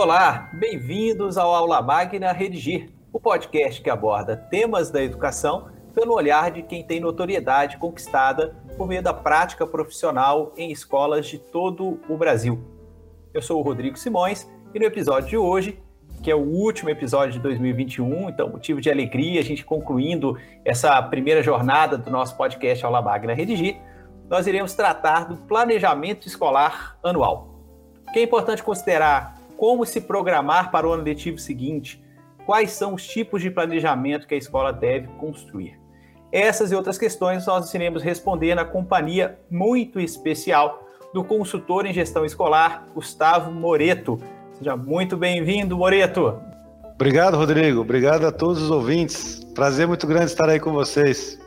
Olá, bem-vindos ao Aula Magna Redigir, o podcast que aborda temas da educação pelo olhar de quem tem notoriedade conquistada por meio da prática profissional em escolas de todo o Brasil. Eu sou o Rodrigo Simões e no episódio de hoje, que é o último episódio de 2021, então motivo de alegria a gente concluindo essa primeira jornada do nosso podcast Aula Magna Redigir, nós iremos tratar do planejamento escolar anual. O que é importante considerar como se programar para o ano letivo seguinte, quais são os tipos de planejamento que a escola deve construir. Essas e outras questões nós iremos responder na companhia muito especial do consultor em gestão escolar, Gustavo Moreto. Seja muito bem-vindo, Moreto. Obrigado, Rodrigo. Obrigado a todos os ouvintes. Prazer muito grande estar aí com vocês.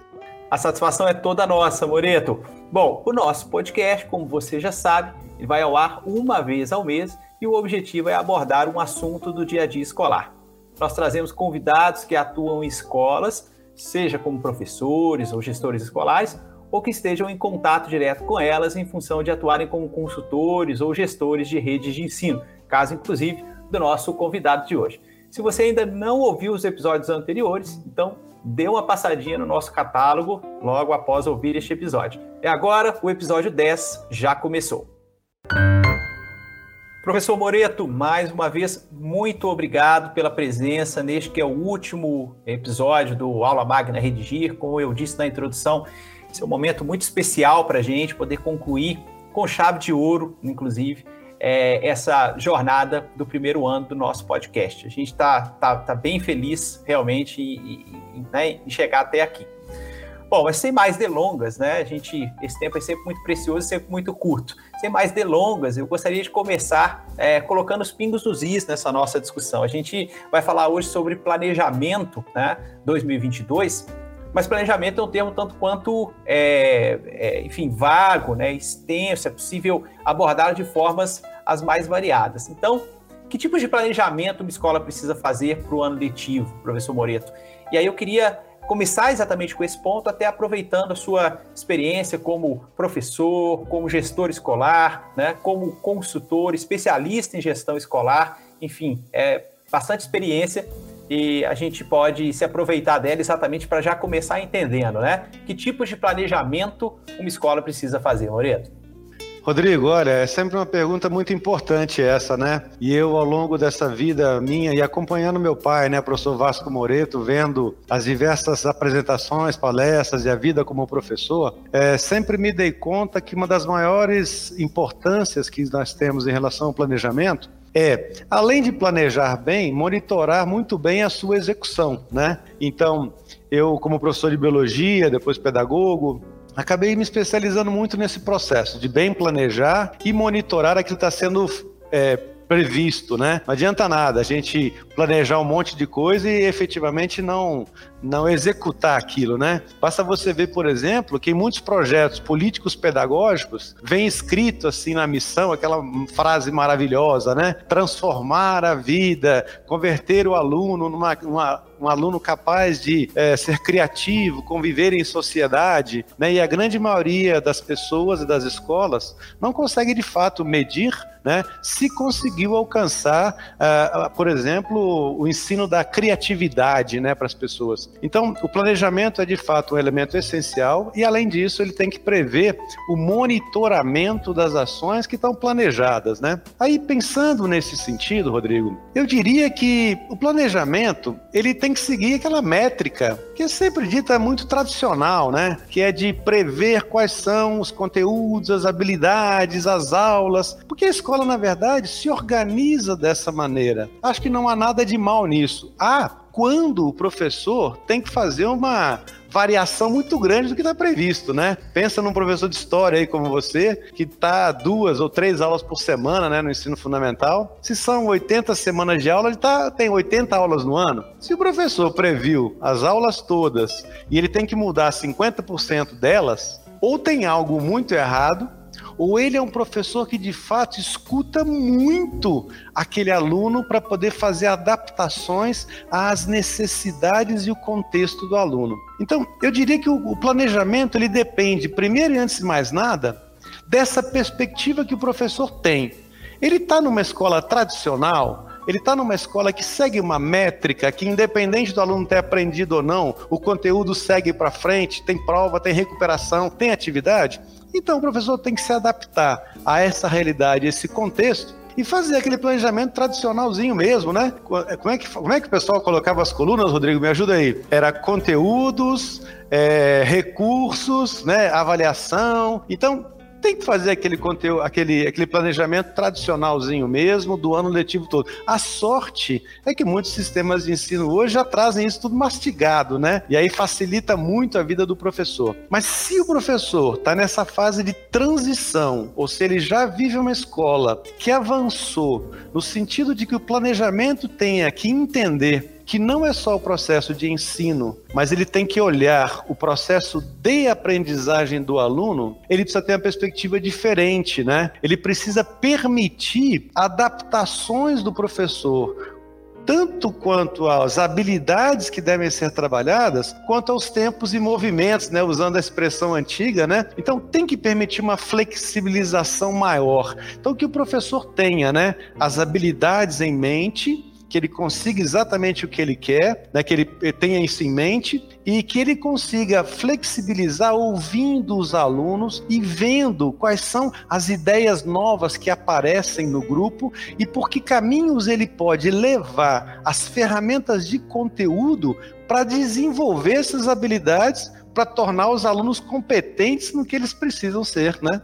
A satisfação é toda nossa, Moreto. Bom, o nosso podcast, como você já sabe, vai ao ar uma vez ao mês e o objetivo é abordar um assunto do dia a dia escolar. Nós trazemos convidados que atuam em escolas seja como professores ou gestores escolares, ou que estejam em contato direto com elas em função de atuarem como consultores ou gestores de redes de ensino, caso inclusive do nosso convidado de hoje. Se você ainda não ouviu os episódios anteriores, então dê uma passadinha no nosso catálogo logo após ouvir este episódio. E agora o episódio 10 já começou. Professor Moreto, mais uma vez, muito obrigado pela presença neste que é o último episódio do Aula Magna Redigir. Como eu disse na introdução, esse é um momento muito especial para a gente poder concluir com chave de ouro, inclusive, é, essa jornada do primeiro ano do nosso podcast. A gente está tá, tá bem feliz, realmente, em, né, em chegar até aqui. Bom, mas sem mais delongas, né? A gente, esse tempo é sempre muito precioso, sempre muito curto. Sem mais delongas, eu gostaria de começar é, colocando os pingos nos is nessa nossa discussão. A gente vai falar hoje sobre planejamento, né? 2022. Mas planejamento é um termo tanto quanto, é, é, enfim, vago, né, extenso, é possível abordar de formas as mais variadas. Então, que tipo de planejamento uma escola precisa fazer para o ano letivo, professor Moreto? E aí eu queria começar exatamente com esse ponto, até aproveitando a sua experiência como professor, como gestor escolar, né, como consultor, especialista em gestão escolar, enfim, é bastante experiência e a gente pode se aproveitar dela exatamente para já começar entendendo, né? Que tipos de planejamento uma escola precisa fazer, Moreto? Rodrigo, olha, é sempre uma pergunta muito importante essa, né? E eu, ao longo dessa vida minha e acompanhando meu pai, né, professor Vasco Moreto, vendo as diversas apresentações, palestras e a vida como professor, é, sempre me dei conta que uma das maiores importâncias que nós temos em relação ao planejamento é, além de planejar bem, monitorar muito bem a sua execução, né? Então, eu, como professor de biologia, depois pedagogo, acabei me especializando muito nesse processo de bem planejar e monitorar aquilo que está sendo é, previsto, né? Não adianta nada a gente planejar um monte de coisa e efetivamente não não executar aquilo, né? Basta você ver, por exemplo, que em muitos projetos políticos pedagógicos vem escrito assim na missão aquela frase maravilhosa, né? Transformar a vida, converter o aluno numa, um aluno capaz de é, ser criativo, conviver em sociedade, né? E a grande maioria das pessoas e das escolas não consegue de fato medir né, se conseguiu alcançar, uh, por exemplo, o ensino da criatividade né, para as pessoas. Então, o planejamento é de fato um elemento essencial e, além disso, ele tem que prever o monitoramento das ações que estão planejadas. Né? Aí, pensando nesse sentido, Rodrigo, eu diria que o planejamento ele tem que seguir aquela métrica que é sempre dita muito tradicional, né? que é de prever quais são os conteúdos, as habilidades, as aulas, porque a escola, na verdade, se organiza dessa maneira. Acho que não há nada de mal nisso. Há quando o professor tem que fazer uma variação muito grande do que está previsto, né? Pensa num professor de história aí como você, que está duas ou três aulas por semana, né, no ensino fundamental. Se são 80 semanas de aula, ele tá, tem 80 aulas no ano. Se o professor previu as aulas todas e ele tem que mudar 50% delas, ou tem algo muito errado, ou ele é um professor que de fato escuta muito aquele aluno para poder fazer adaptações às necessidades e o contexto do aluno. Então, eu diria que o planejamento ele depende, primeiro e antes de mais nada, dessa perspectiva que o professor tem Ele está numa escola tradicional, ele está numa escola que segue uma métrica que, independente do aluno ter aprendido ou não, o conteúdo segue para frente, tem prova, tem recuperação, tem atividade. Então o professor tem que se adaptar a essa realidade, esse contexto, e fazer aquele planejamento tradicionalzinho mesmo, né? Como é que, como é que o pessoal colocava as colunas, Rodrigo? Me ajuda aí. Era conteúdos, é, recursos, né? Avaliação. Então, tem que fazer aquele conteúdo, aquele, aquele planejamento tradicionalzinho mesmo, do ano letivo todo. A sorte é que muitos sistemas de ensino hoje já trazem isso tudo mastigado, né? E aí facilita muito a vida do professor. Mas se o professor está nessa fase de transição, ou se ele já vive uma escola que avançou, no sentido de que o planejamento tenha que entender que não é só o processo de ensino, mas ele tem que olhar o processo de aprendizagem do aluno, ele precisa ter uma perspectiva diferente, né? Ele precisa permitir adaptações do professor tanto quanto às habilidades que devem ser trabalhadas, quanto aos tempos e movimentos, né, usando a expressão antiga, né? Então tem que permitir uma flexibilização maior. Então que o professor tenha, né, as habilidades em mente que ele consiga exatamente o que ele quer, né, que ele tenha isso em mente e que ele consiga flexibilizar ouvindo os alunos e vendo quais são as ideias novas que aparecem no grupo e por que caminhos ele pode levar as ferramentas de conteúdo para desenvolver essas habilidades para tornar os alunos competentes no que eles precisam ser, né?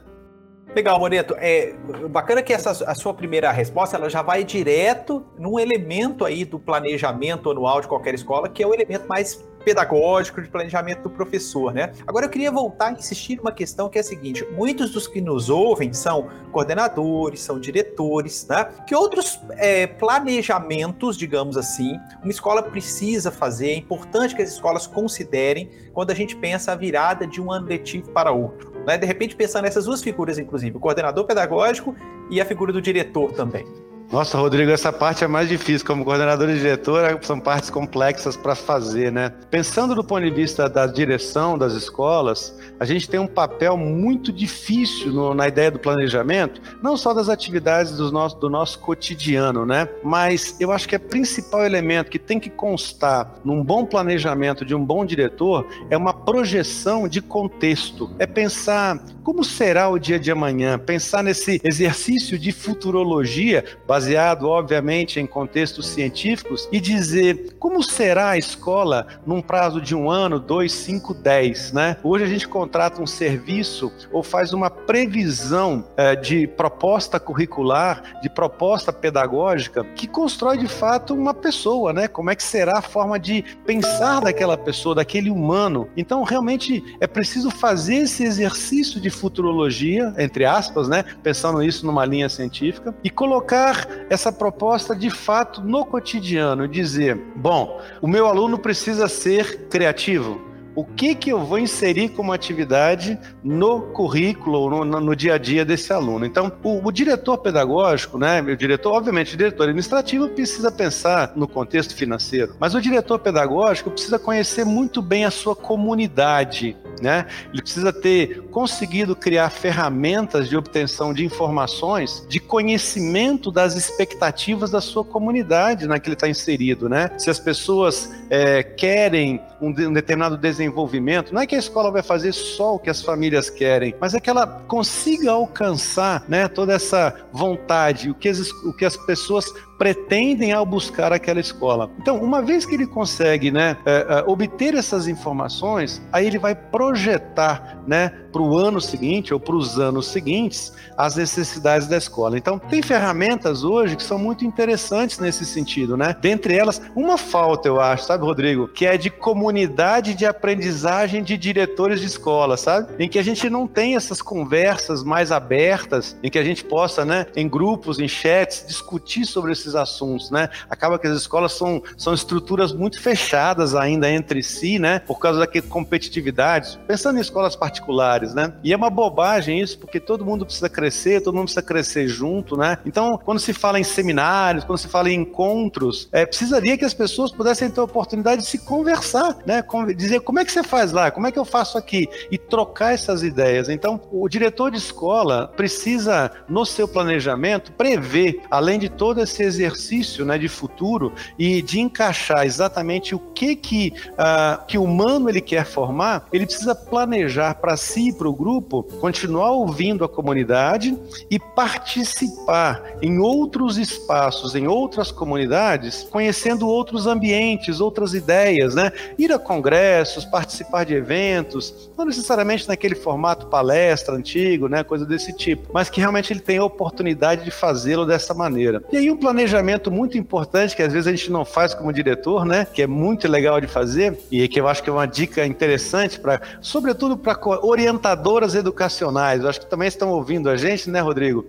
Legal, Moreto. É bacana que essa a sua primeira resposta ela já vai direto num elemento aí do planejamento anual de qualquer escola, que é o elemento mais pedagógico de planejamento do professor, né? Agora eu queria voltar a insistir numa questão que é a seguinte: muitos dos que nos ouvem são coordenadores, são diretores, né? Que outros é, planejamentos, digamos assim, uma escola precisa fazer? É importante que as escolas considerem quando a gente pensa a virada de um ano letivo para outro. Né? De repente, pensar nessas duas figuras, inclusive, o coordenador pedagógico e a figura do diretor também. Nossa, Rodrigo, essa parte é mais difícil. Como coordenador e diretor, são partes complexas para fazer, né? Pensando do ponto de vista da direção das escolas, a gente tem um papel muito difícil no, na ideia do planejamento, não só das atividades do nosso, do nosso cotidiano, né? Mas eu acho que o principal elemento que tem que constar num bom planejamento de um bom diretor é uma projeção de contexto. É pensar como será o dia de amanhã, pensar nesse exercício de futurologia baseado, obviamente, em contextos científicos, e dizer como será a escola num prazo de um ano, dois, cinco, dez, né? Hoje a gente contrata um serviço ou faz uma previsão é, de proposta curricular, de proposta pedagógica, que constrói de fato uma pessoa, né? Como é que será a forma de pensar daquela pessoa, daquele humano. Então, realmente é preciso fazer esse exercício de futurologia, entre aspas, né? Pensando isso numa linha científica, e colocar essa proposta de fato no cotidiano, dizer, bom, o meu aluno precisa ser criativo, o que, que eu vou inserir como atividade no currículo, no, no, dia a dia desse aluno. Então, o, o, diretor pedagógico, né, o diretor, obviamente, o diretor administrativo precisa pensar no contexto financeiro, mas o diretor pedagógico precisa conhecer muito bem a sua comunidade, né? Ele precisa ter conseguido criar ferramentas de obtenção de informações, de conhecimento das expectativas da sua comunidade na que ele está inserido, né? Se as pessoas é, querem um, determinado desenvolvimento, não é que a escola vai fazer só o que as famílias querem, mas é que ela consiga alcançar, né? Toda essa vontade, o que as, o que as pessoas pretendem ao buscar aquela escola. Então, uma vez que ele consegue né, é, é, obter essas informações, aí ele vai projetar né, para o ano seguinte ou para os anos seguintes as necessidades da escola. Então, tem ferramentas hoje que são muito interessantes nesse sentido, né? Dentre elas, uma falta, eu acho, sabe, Rodrigo? Que é de comunidade de aprendizagem de diretores de escola, sabe? Em que a gente não tem essas conversas mais abertas, em que a gente possa, né, em grupos, em chats, discutir sobre esses assuntos, né? Acaba que as escolas são, são estruturas muito fechadas ainda entre si, né? Por causa da competitividade. Pensando em escolas particulares, né? E é uma bobagem isso, porque todo mundo precisa crescer, todo mundo precisa crescer junto, né? Então, quando se fala em seminários, quando se fala em encontros, é, precisaria que as pessoas pudessem ter a oportunidade de se conversar, né? Dizer como é que você faz lá, como é que eu faço aqui e trocar essas ideias. Então, o diretor de escola precisa, no seu planejamento, prever, além de todo esse exercício né, de futuro e de encaixar exatamente o que que, uh, que humano ele quer formar, ele precisa planejar para si e para o grupo, continuar ouvindo a comunidade e participar em outros espaços, em outras comunidades, conhecendo outros ambientes, outras ideias, né? Ir a congressos, participar de eventos, não necessariamente naquele formato palestra antigo, né? Coisa desse tipo, mas que realmente ele tem a oportunidade de fazê-lo dessa maneira. E aí um planejamento muito importante que às vezes a gente não faz como diretor, né? Que é muito legal de fazer e que eu acho que é uma dica interessante para, sobretudo para orientadoras educacionais. Eu acho que também estão ouvindo a gente, né, Rodrigo?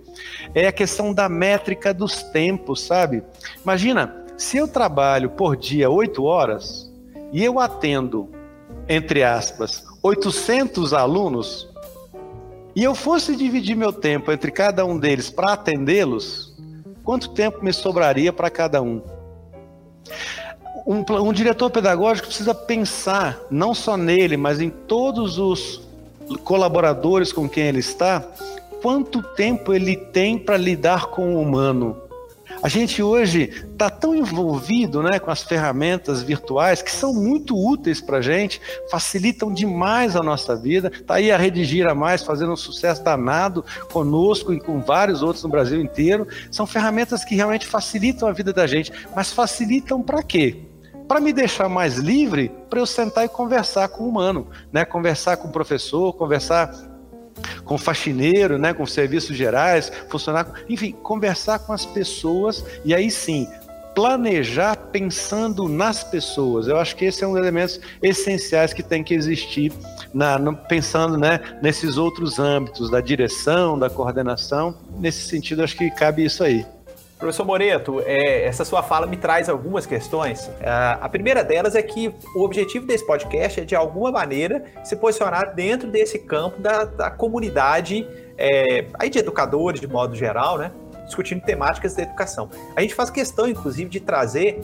É a questão da métrica dos tempos, sabe? Imagina, se eu trabalho por dia oito horas e eu atendo, entre aspas, 800 alunos, e eu fosse dividir meu tempo entre cada um deles para atendê-los, quanto tempo me sobraria para cada um? Um, um, diretor pedagógico precisa pensar não só nele, mas em todos os colaboradores com quem ele está, quanto tempo ele tem para lidar com o humano. A gente hoje está tão envolvido né, com as ferramentas virtuais que são muito úteis para a gente, facilitam demais a nossa vida. Está aí a Redigir a Mais fazendo um sucesso danado conosco e com vários outros no Brasil inteiro. São ferramentas que realmente facilitam a vida da gente, mas facilitam para quê? para me deixar mais livre para eu sentar e conversar com o humano, né? Conversar com o professor, conversar com faxineiro, né, com serviços gerais, funcionar, enfim, conversar com as pessoas e aí sim planejar pensando nas pessoas. Eu acho que esse é um dos elementos essenciais que tem que existir na, no, pensando né, nesses outros âmbitos da direção, da coordenação. Nesse sentido, acho que cabe isso aí. Professor Moreto, é, essa sua fala me traz algumas questões. É, a primeira delas é que o objetivo desse podcast é, de alguma maneira, se posicionar dentro desse campo da, da comunidade é, aí de educadores, de modo geral, né? Discutindo temáticas da educação. A gente faz questão, inclusive, de trazer.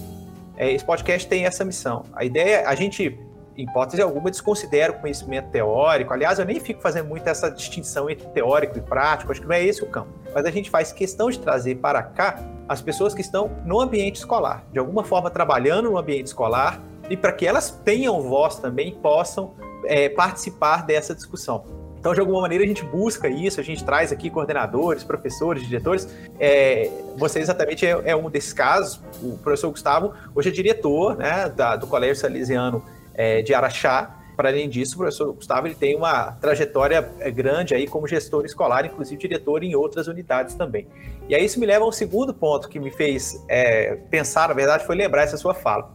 É, esse podcast tem essa missão. A ideia, é a gente hipótese alguma, desconsidero conhecimento teórico. Aliás, eu nem fico fazendo muito essa distinção entre teórico e prático, acho que não é esse o campo. Mas a gente faz questão de trazer para cá as pessoas que estão no ambiente escolar, de alguma forma trabalhando no ambiente escolar, e para que elas tenham voz também possam é, participar dessa discussão. Então, de alguma maneira, a gente busca isso, a gente traz aqui coordenadores, professores, diretores. É, você exatamente é, é, um desses casos. O professor Gustavo hoje é diretor né, da, do Colégio Salesiano é, de Araxá. Para além disso, o professor Gustavo ele tem uma trajetória é, grande aí como gestor escolar, inclusive diretor em outras unidades também. E aí isso me leva a um segundo ponto que me fez é, pensar, na verdade, foi lembrar essa sua fala.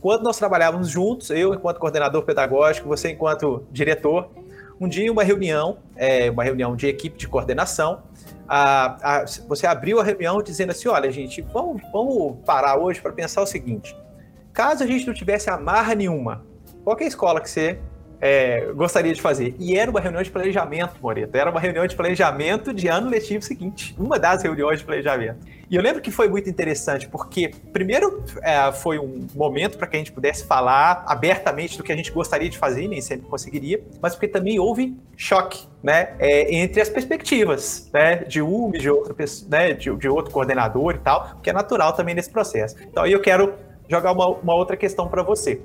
Quando nós trabalhávamos juntos, eu enquanto coordenador pedagógico, você enquanto diretor, um dia uma reunião, é, uma reunião de equipe de coordenação, a, a, você abriu a reunião dizendo assim, olha gente, vamos, vamos parar hoje para pensar o seguinte, caso a gente não tivesse amarra nenhuma qual é a escola que você é, gostaria de fazer? E era uma reunião de planejamento, Moreto. Era uma reunião de planejamento de ano letivo seguinte. Uma das reuniões de planejamento. E eu lembro que foi muito interessante, porque, primeiro, é, foi um momento para que a gente pudesse falar abertamente do que a gente gostaria de fazer, nem sempre conseguiria, mas porque também houve choque né, é, entre as perspectivas né, de um e de outro, né, de, de outro coordenador e tal, que é natural também nesse processo. Então, aí eu quero jogar uma, uma outra questão para você.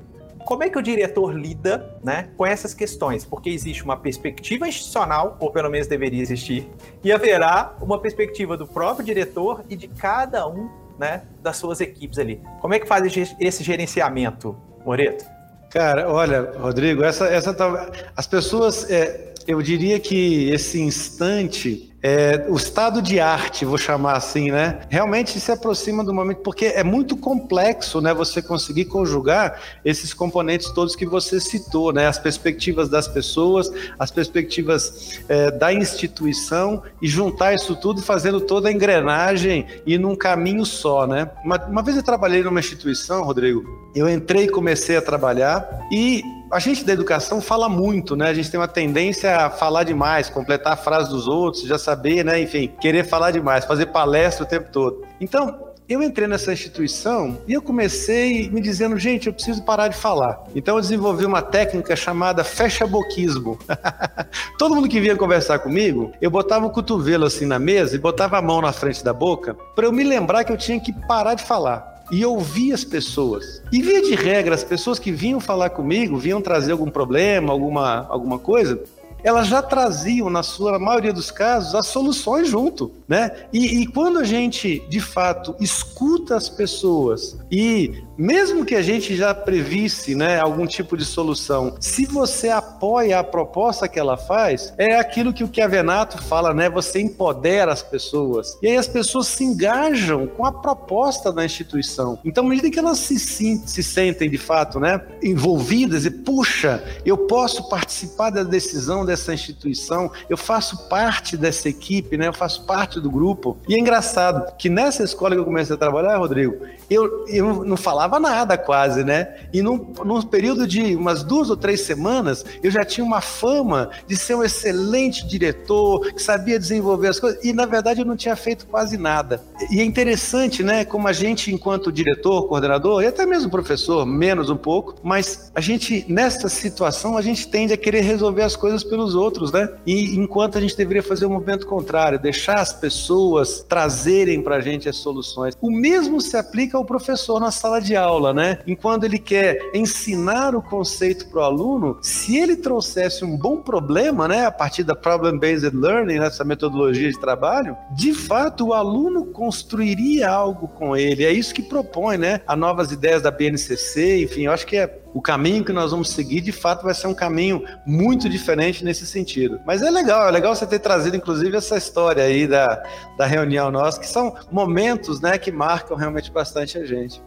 Como é que o diretor lida né, com essas questões? Porque existe uma perspectiva institucional, ou pelo menos deveria existir, e haverá uma perspectiva do próprio diretor e de cada um né, das suas equipes ali. Como é que faz esse gerenciamento, Moreto? Cara, olha, Rodrigo, essa, essa tá, as pessoas, é, eu diria que esse instante é, o estado de arte, vou chamar assim, né? Realmente se aproxima do momento, porque é muito complexo, né? Você conseguir conjugar esses componentes todos que você citou, né? As perspectivas das pessoas, as perspectivas é, da instituição e juntar isso tudo fazendo toda a engrenagem e num caminho só, né? Uma, uma vez eu trabalhei numa instituição, Rodrigo, eu entrei e comecei a trabalhar e a gente da educação fala muito, né? A gente tem uma tendência a falar demais, completar a frase dos outros, já saber, né? Enfim, querer falar demais, fazer palestra o tempo todo. Então, eu entrei nessa instituição e eu comecei me dizendo, gente, eu preciso parar de falar. Então eu desenvolvi uma técnica chamada fecha-boquismo. Todo mundo que vinha conversar comigo, eu botava o cotovelo assim na mesa e botava a mão na frente da boca para eu me lembrar que eu tinha que parar de falar e ouvir as pessoas. E via de regra, as pessoas que vinham falar comigo, vinham trazer algum problema, alguma, alguma coisa, elas já traziam, na sua maioria dos casos, as soluções junto, né? E, e, quando a gente, de fato, escuta as pessoas e mesmo que a gente já previsse, né, algum tipo de solução, se você apoia a proposta que ela faz, é aquilo que o Chiavenato fala, né? Você empodera as pessoas. E aí as pessoas se engajam com a proposta da instituição. Então, à medida que elas se, se sentem, de fato, né, envolvidas e, puxa, eu posso participar da decisão dessa instituição, eu faço parte dessa equipe, né? Eu faço parte do grupo. E é engraçado que nessa escola que eu comecei a trabalhar, Rodrigo, eu, eu não falava nada quase, né? E num, num período de umas duas ou três semanas, eu já tinha uma fama de ser um excelente diretor, que sabia desenvolver as coisas, e na verdade eu não tinha feito quase nada. E é interessante, né? Como a gente, enquanto diretor, coordenador, e até mesmo professor, menos um pouco, mas a gente, nessa situação, a gente tende a querer resolver as coisas pelo pelos outros, né? E enquanto a gente deveria fazer o movimento contrário, deixar as pessoas trazerem para a gente as soluções. O mesmo se aplica ao professor na sala de aula, né? Enquanto ele quer ensinar o conceito para o aluno, se ele trouxesse um bom problema, né, a partir da problem-based learning, nessa metodologia de trabalho, de fato o aluno construiria algo com ele. É isso que propõe, né? A novas ideias da BNCC, enfim, eu acho que é o caminho que nós vamos seguir, de fato, vai ser um caminho muito diferente nesse sentido. Mas é legal, é legal você ter trazido, inclusive, essa história aí da, da reunião nossa, que são momentos né, que marcam realmente bastante a gente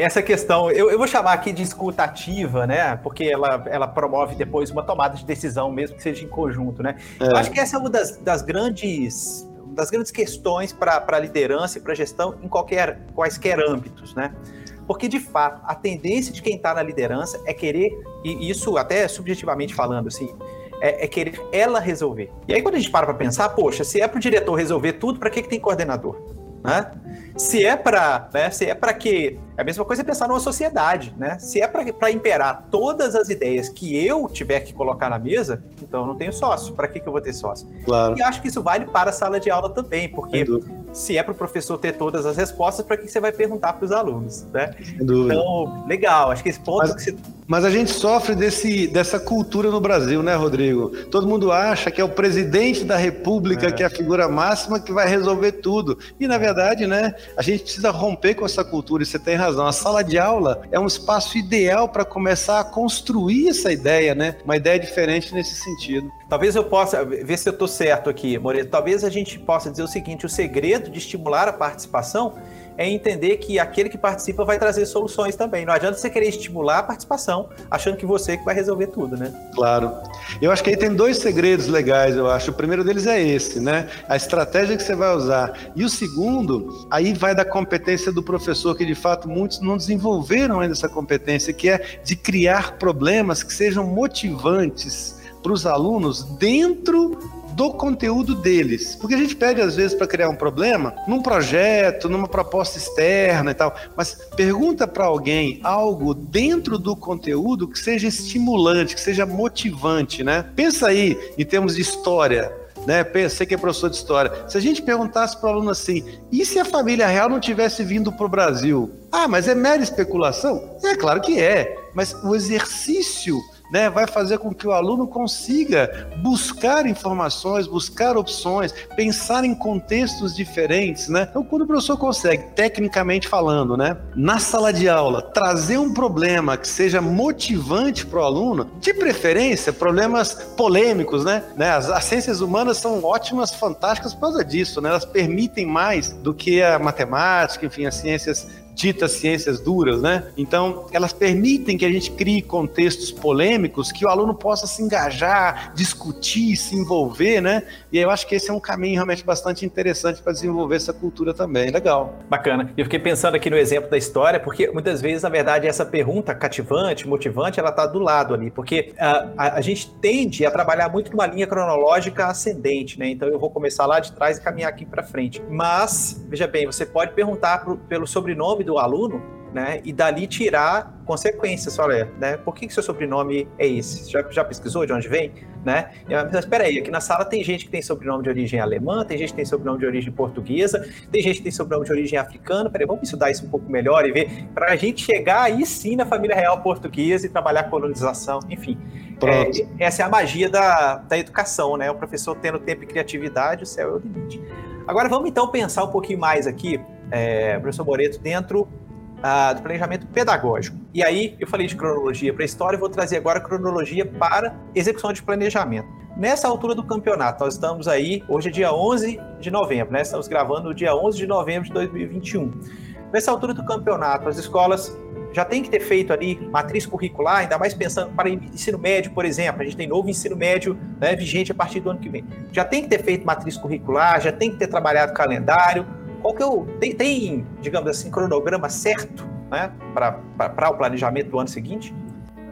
essa questão, eu, eu, vou chamar aqui de escuta ativa, né? Porque ela, ela promove depois uma tomada de decisão, mesmo que seja em conjunto, né? É. Eu acho que essa é uma das, das grandes das grandes questões para a liderança e para a gestão em qualquer quaisquer âmbitos, né? Porque, de fato, a tendência de quem está na liderança é querer, e isso até subjetivamente falando, assim, é, é, querer ela resolver. E aí, quando a gente para para pensar, poxa, se é para o diretor resolver tudo, para que, que tem coordenador? Né? Se é para, né, se é para que é a mesma coisa pensar numa sociedade, né? Se é para imperar todas as ideias que eu tiver que colocar na mesa, então eu não tenho sócio. Para que, que eu vou ter sócio? Claro. E acho que isso vale para a sala de aula também, porque se é para o professor ter todas as respostas, para que você vai perguntar para os alunos, né? Então, legal. Acho que esse ponto mas, que você... mas a gente sofre desse, dessa cultura no Brasil, né, Rodrigo? Todo mundo acha que é o presidente da República é. que é a figura máxima que vai resolver tudo. E na verdade, né, a gente precisa romper com essa cultura. E você tem razão. A sala de aula é um espaço ideal para começar a construir essa ideia, né? Uma ideia diferente nesse sentido. Talvez eu possa ver se eu estou certo aqui, Moreto. Talvez a gente possa dizer o seguinte: o segredo de estimular a participação é entender que aquele que participa vai trazer soluções também. Não adianta você querer estimular a participação achando que você que vai resolver tudo, né? Claro. Eu acho que aí tem dois segredos legais, eu acho. O primeiro deles é esse, né? A estratégia que você vai usar. E o segundo, aí vai da competência do professor, que de fato muitos não desenvolveram ainda essa competência, que é de criar problemas que sejam motivantes para os alunos dentro do conteúdo deles. Porque a gente pede, às vezes, para criar um problema num projeto, numa proposta externa e tal, mas pergunta para alguém algo dentro do conteúdo que seja estimulante, que seja motivante, né? Pensa aí em termos de história. Né, Você que é professor de história. Se a gente perguntasse para o aluno assim, e se a família real não tivesse vindo para o Brasil? Ah, mas é mera especulação? É claro que é, mas o exercício né, vai fazer com que o aluno consiga buscar informações, buscar opções, pensar em contextos diferentes, né? Então, quando o professor consegue, tecnicamente falando, né, na sala de aula, trazer um problema que seja motivante para o aluno, de preferência, problemas polêmicos, né? né? As, as, ciências humanas são ótimas, fantásticas por causa disso, né? Elas permitem mais do que a matemática, enfim, as ciências ditas ciências duras, né? Então, elas permitem que a gente crie contextos polêmicos que o aluno possa se engajar, discutir, se envolver, né? E eu acho que esse é um caminho realmente bastante interessante para desenvolver essa cultura também. Legal. Bacana. Eu fiquei pensando aqui no exemplo da história, porque muitas vezes, na verdade, essa pergunta cativante, motivante, ela está do lado ali, porque a, a, a, gente tende a trabalhar muito numa linha cronológica ascendente, né? Então, eu vou começar lá de trás e caminhar aqui para frente. Mas, veja bem, você pode perguntar pro, pelo sobrenome do do aluno, né? E dali tirar consequências. Olha, né? Por que, que seu sobrenome é esse? Já, já pesquisou de onde vem? Né? Mas espera aí, aqui na sala tem gente que tem sobrenome de origem alemã, tem gente que tem sobrenome de origem portuguesa, tem gente que tem sobrenome de origem africana. Peraí, vamos estudar isso um pouco melhor e ver para a gente chegar aí sim na família real portuguesa e trabalhar colonização, enfim. É, essa é a magia da, da educação, né? O professor tendo tempo e criatividade, o céu é o limite. Agora vamos então pensar um pouquinho mais aqui é, professor Moreto, dentro ah, do planejamento pedagógico. E aí, eu falei de cronologia para história, vou trazer agora cronologia para execução de planejamento. Nessa altura do campeonato, nós estamos aí, hoje é dia 11 de novembro, né? Estamos gravando no dia 11 de novembro de 2021. Nessa altura do campeonato, as escolas já tem que ter feito ali matriz curricular, ainda mais pensando para ensino médio, por exemplo. A gente tem novo ensino médio né, vigente a partir do ano que vem. Já tem que ter feito matriz curricular, já tem que ter trabalhado calendário, qual que é o. Tem, tem digamos assim, cronograma certo né, para o planejamento do ano seguinte?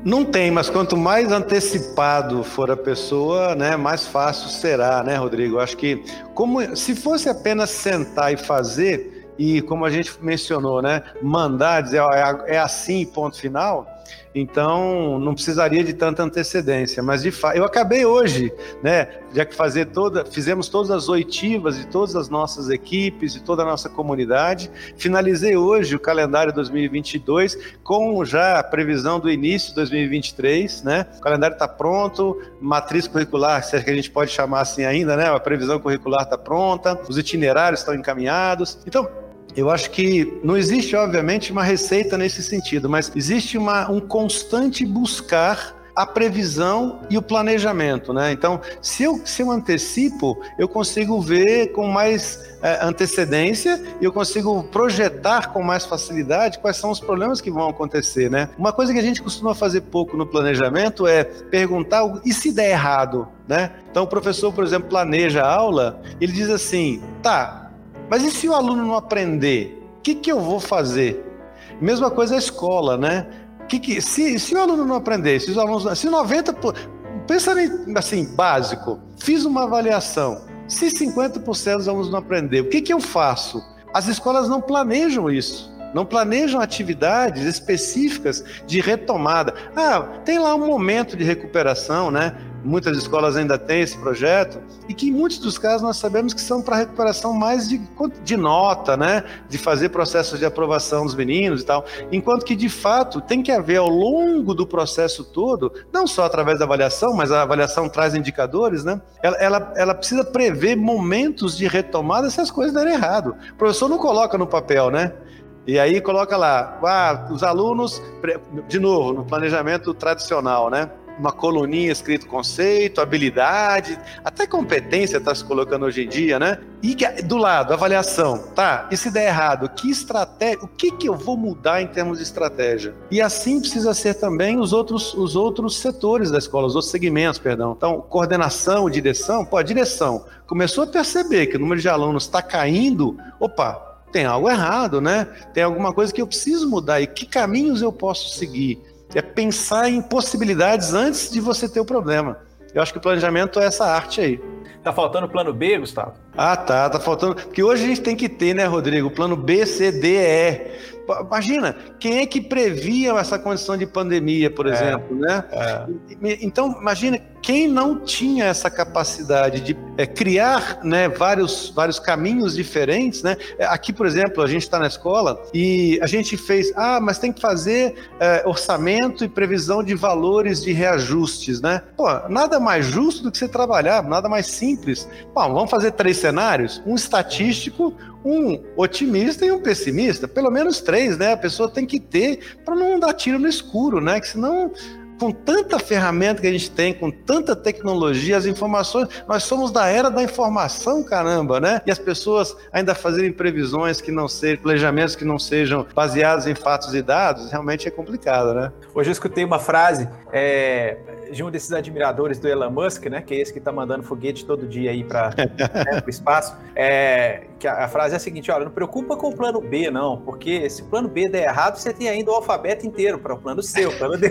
Não tem, mas quanto mais antecipado for a pessoa, né, mais fácil será, né, Rodrigo? Acho que como se fosse apenas sentar e fazer, e como a gente mencionou, né, mandar, dizer, ó, é, é assim, ponto final, então não precisaria de tanta antecedência. Mas de fato, eu acabei hoje, né? Já que fazer toda, fizemos todas as oitivas de todas as nossas equipes, de toda a nossa comunidade. Finalizei hoje o calendário 2022 com já a previsão do início de 2023, né? O calendário está pronto, matriz curricular, se é que a gente pode chamar assim ainda, né? A previsão curricular está pronta, os itinerários estão encaminhados. Então eu acho que não existe, obviamente, uma receita nesse sentido, mas existe uma, um constante buscar a previsão e o planejamento, né? Então, se eu, se eu antecipo, eu consigo ver com mais é, antecedência e eu consigo projetar com mais facilidade quais são os problemas que vão acontecer, né? Uma coisa que a gente costuma fazer pouco no planejamento é perguntar e se der errado, né? Então, o professor, por exemplo, planeja a aula, ele diz assim, tá, mas e se o aluno não aprender? O que, que eu vou fazer? Mesma coisa a escola, né? Que que, se, se o aluno não aprender, se os alunos. Se 90%. Pensa assim, básico. Fiz uma avaliação. Se 50% dos alunos não aprender, o que, que eu faço? As escolas não planejam isso. Não planejam atividades específicas de retomada. Ah, tem lá um momento de recuperação, né? Muitas escolas ainda têm esse projeto, e que em muitos dos casos nós sabemos que são para recuperação mais de, de nota, né? De fazer processos de aprovação dos meninos e tal. Enquanto que, de fato, tem que haver ao longo do processo todo, não só através da avaliação, mas a avaliação traz indicadores, né? Ela, ela, ela precisa prever momentos de retomada se as coisas derem errado. O professor não coloca no papel, né? E aí coloca lá, ah, os alunos, de novo, no planejamento tradicional, né? Uma coluninha escrito conceito, habilidade, até competência está se colocando hoje em dia, né? E do lado, avaliação, tá? E se der errado, que estratégia, o que, que eu vou mudar em termos de estratégia? E assim precisa ser também os outros, os outros setores da escola, os outros segmentos, perdão. Então, coordenação, direção, pô, a direção começou a perceber que o número de alunos está caindo, opa, tem algo errado, né? Tem alguma coisa que eu preciso mudar e que caminhos eu posso seguir? É pensar em possibilidades antes de você ter o problema. Eu acho que o planejamento é essa arte aí. Tá faltando plano B, Gustavo? Ah, tá, tá faltando. Porque hoje a gente tem que ter, né, Rodrigo? Plano B, C, D, E. Imagina, quem é que previa essa condição de pandemia, por é, exemplo, né? É. Então, imagina quem não tinha essa capacidade de é, criar né, vários, vários caminhos diferentes, né? É, aqui, por exemplo, a gente está na escola e a gente fez, ah, mas tem que fazer é, orçamento e previsão de valores de reajustes, né? Pô, nada mais justo do que você trabalhar, nada mais simples. Bom, vamos fazer três cenários: um estatístico, um otimista e um pessimista, pelo menos três, né? A pessoa tem que ter para não dar tiro no escuro, né? Que senão com tanta ferramenta que a gente tem, com tanta tecnologia, as informações, nós somos da era da informação, caramba, né? E as pessoas ainda fazerem previsões que não sejam, planejamentos que não sejam baseados em fatos e dados, realmente é complicado, né? Hoje eu escutei uma frase é, de um desses admiradores do Elon Musk, né? Que é esse que está mandando foguete todo dia aí para né, o espaço. É, que a, a, frase é a seguinte: olha, não preocupa com o plano B, não, porque se o plano B der errado, você tem ainda o alfabeto inteiro para o plano C, o plano D.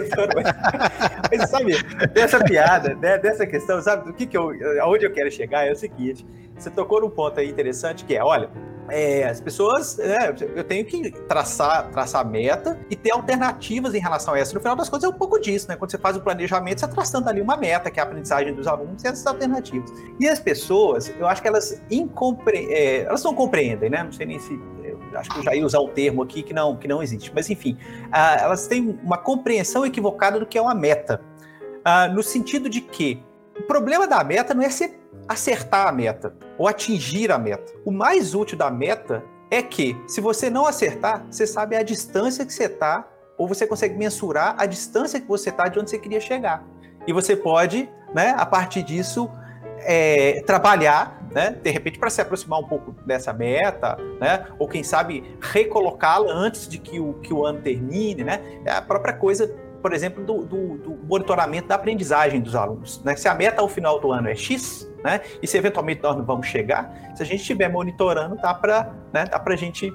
Mas sabe, dessa piada, né, dessa questão, sabe, do que, que eu, aonde eu quero chegar é o seguinte: você tocou num ponto aí interessante que é, olha, é, as pessoas, é, eu tenho que traçar, traçar meta e ter alternativas em relação a essa. No final das contas, é um pouco disso, né? Quando você faz o planejamento, você está traçando ali uma meta, que é a aprendizagem dos alunos e essas alternativas. E as pessoas, eu acho que elas, incompre... É, elas não compreendem, né? Não sei nem se. Acho que eu já ia usar um termo aqui que não, que não existe. Mas, enfim, uh, elas têm uma compreensão equivocada do que é uma meta. Uh, no sentido de que o problema da meta não é ser acertar a meta ou atingir a meta. O mais útil da meta é que, se você não acertar, você sabe a distância que você está, ou você consegue mensurar a distância que você está de onde você queria chegar. E você pode, né, a partir disso, é, trabalhar, né, de repente, para se aproximar um pouco dessa meta, né, ou quem sabe recolocá-la antes de que o, que o ano termine, né, é a própria coisa por exemplo, do, do, do, monitoramento da aprendizagem dos alunos. Né? Se a meta ao final do ano é X, né? e se eventualmente nós não vamos chegar, se a gente estiver monitorando, dá para né, dá a gente,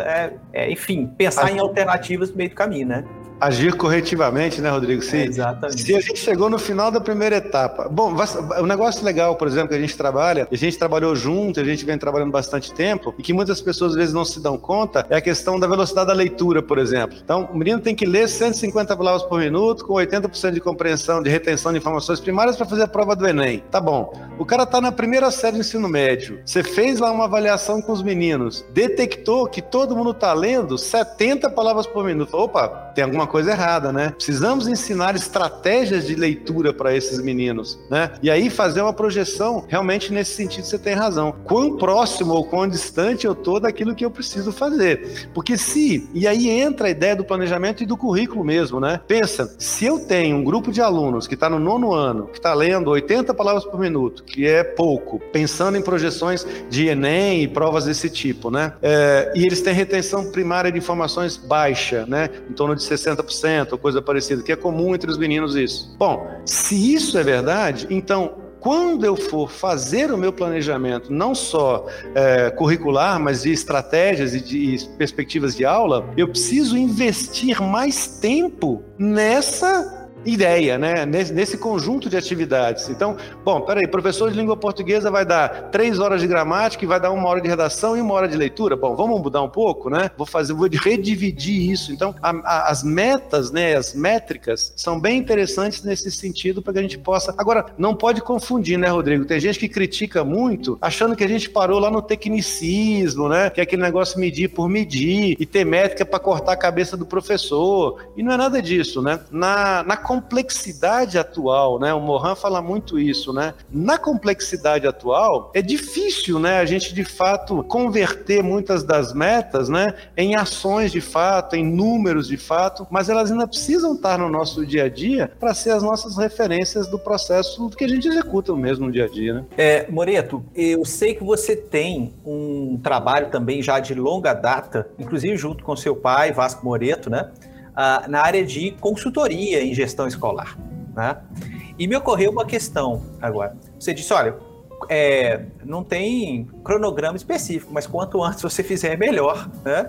é, é, enfim, pensar em alternativas no meio do caminho. Né? Agir corretivamente, né, Rodrigo? Se, é, exatamente. Se a gente chegou no final da primeira etapa. Bom, o um negócio legal, por exemplo, que a gente trabalha, a gente trabalhou junto, a gente vem trabalhando bastante tempo, e que muitas pessoas às vezes não se dão conta, é a questão da velocidade da leitura, por exemplo. Então, o menino tem que ler 150 palavras por minuto, com 80% de compreensão, de retenção de informações primárias para fazer a prova do Enem. Tá bom. O cara tá na primeira série do ensino médio. Você fez lá uma avaliação com os meninos, detectou que todo mundo tá lendo 70 palavras por minuto. Opa, tem alguma coisa errada, né? Precisamos ensinar estratégias de leitura para esses meninos, né? E aí fazer uma projeção, realmente nesse sentido você tem razão. Quão próximo ou quão distante eu tô daquilo que eu preciso fazer. Porque se, e aí entra a ideia do planejamento e do currículo mesmo, né? Pensa, se eu tenho um grupo de alunos que está no nono ano, que está lendo 80 palavras por minuto, que é pouco, pensando em projeções de Enem e provas desse tipo, né? É, e eles têm retenção primária de informações baixa, né? Em torno de 60 ou coisa parecida, que é comum entre os meninos isso. Bom, se isso é verdade, então quando eu for fazer o meu planejamento, não só é, curricular, mas de estratégias e de perspectivas de aula, eu preciso investir mais tempo nessa ideia, né? Nesse, nesse, conjunto de atividades. Então, bom, peraí, professor de língua portuguesa vai dar três horas de gramática e vai dar uma hora de redação e uma hora de leitura. Bom, vamos mudar um pouco, né? Vou fazer, vou redividir isso. Então, a, a, as metas, né? As métricas são bem interessantes nesse sentido para que a gente possa. Agora, não pode confundir, né, Rodrigo? Tem gente que critica muito, achando que a gente parou lá no tecnicismo, né? Que é aquele negócio medir por medir e ter métrica para cortar a cabeça do professor. E não é nada disso, né? Na, na complexidade atual, né? O Mohan fala muito isso, né? Na complexidade atual, é difícil, né? A gente de fato converter muitas das metas, né? Em ações de fato, em números de fato, mas elas ainda precisam estar no nosso dia a dia para ser as nossas referências do processo que a gente executa mesmo no dia a dia, né? É, Moreto, eu sei que você tem um trabalho também já de longa data, inclusive junto com seu pai, Vasco Moreto, né? Na área de consultoria em gestão escolar. Né? E me ocorreu uma questão agora. Você disse, olha, é, não tem cronograma específico, mas quanto antes você fizer, melhor. Né?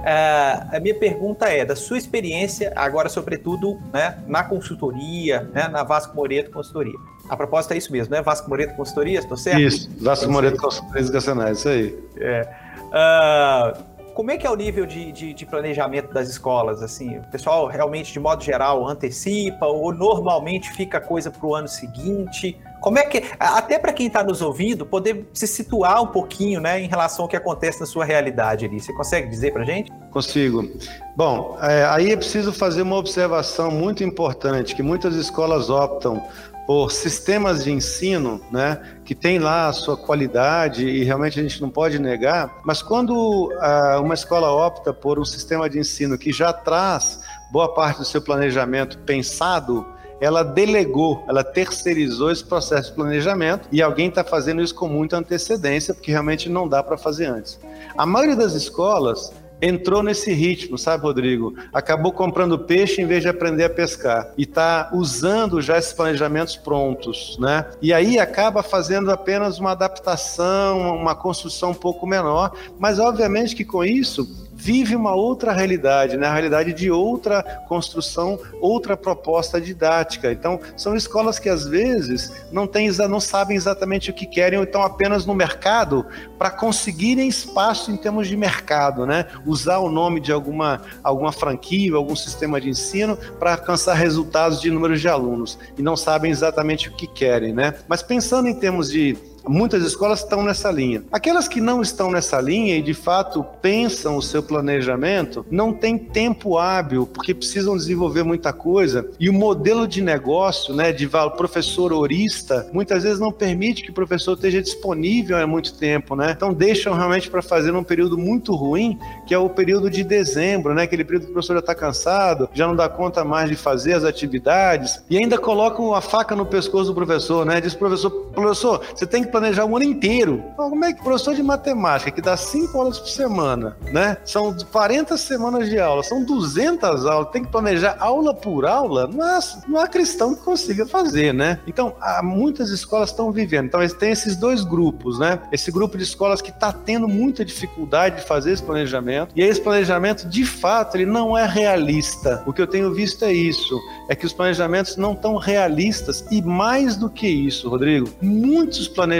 Uh, a minha pergunta é, da sua experiência, agora sobretudo né, na consultoria, né, na Vasco Moreto Consultoria, A proposta é isso mesmo, né? Vasco Moreto Consultoria, estou certo? Isso, Vasco Moreto Consultoria Educacionais, isso aí. É. Uh, como é que é o nível de, de, de, planejamento das escolas? Assim, o pessoal realmente, de modo geral, antecipa ou normalmente fica coisa para o ano seguinte? Como é que, até para quem está nos ouvindo, poder se situar um pouquinho, né, em relação ao que acontece na sua realidade ali. Você consegue dizer para gente? Consigo. Bom, é, aí é preciso fazer uma observação muito importante, que muitas escolas optam por sistemas de ensino, né, que tem lá a sua qualidade e realmente a gente não pode negar, mas quando ah, uma escola opta por um sistema de ensino que já traz boa parte do seu planejamento pensado ela delegou, ela terceirizou esse processo de planejamento e alguém está fazendo isso com muita antecedência, porque realmente não dá para fazer antes. A maioria das escolas entrou nesse ritmo, sabe, Rodrigo? Acabou comprando peixe em vez de aprender a pescar e está usando já esses planejamentos prontos, né? E aí acaba fazendo apenas uma adaptação, uma construção um pouco menor, mas obviamente que com isso vive uma outra realidade, né? a realidade de outra construção, outra proposta didática. Então, são escolas que às vezes não, têm, não sabem exatamente o que querem ou estão apenas no mercado para conseguirem espaço em termos de mercado, né? usar o nome de alguma, alguma franquia, algum sistema de ensino para alcançar resultados de números de alunos e não sabem exatamente o que querem. Né? Mas pensando em termos de Muitas escolas estão nessa linha. Aquelas que não estão nessa linha e de fato pensam o seu planejamento, não têm tempo hábil, porque precisam desenvolver muita coisa. E o modelo de negócio, né, de professor horista, muitas vezes não permite que o professor esteja disponível há muito tempo, né? Então deixam realmente para fazer num período muito ruim, que é o período de dezembro, né? Aquele período que o professor já está cansado, já não dá conta mais de fazer as atividades e ainda colocam a faca no pescoço do professor, né? Diz professor, professor, você tem que planejar o ano inteiro. Então, como é que professor de matemática, que dá 5 aulas por semana, né? São 40 semanas de aula, são 200 aulas, tem que planejar aula por aula? Não há, não há cristão que consiga fazer, né? Então, há, muitas escolas estão vivendo. Então, tem esses dois grupos, né? Esse grupo de escolas que está tendo muita dificuldade de fazer esse planejamento, e esse planejamento, de fato, ele não é realista. O que eu tenho visto é isso, é que os planejamentos não estão realistas, e mais do que isso, Rodrigo, muitos planejamentos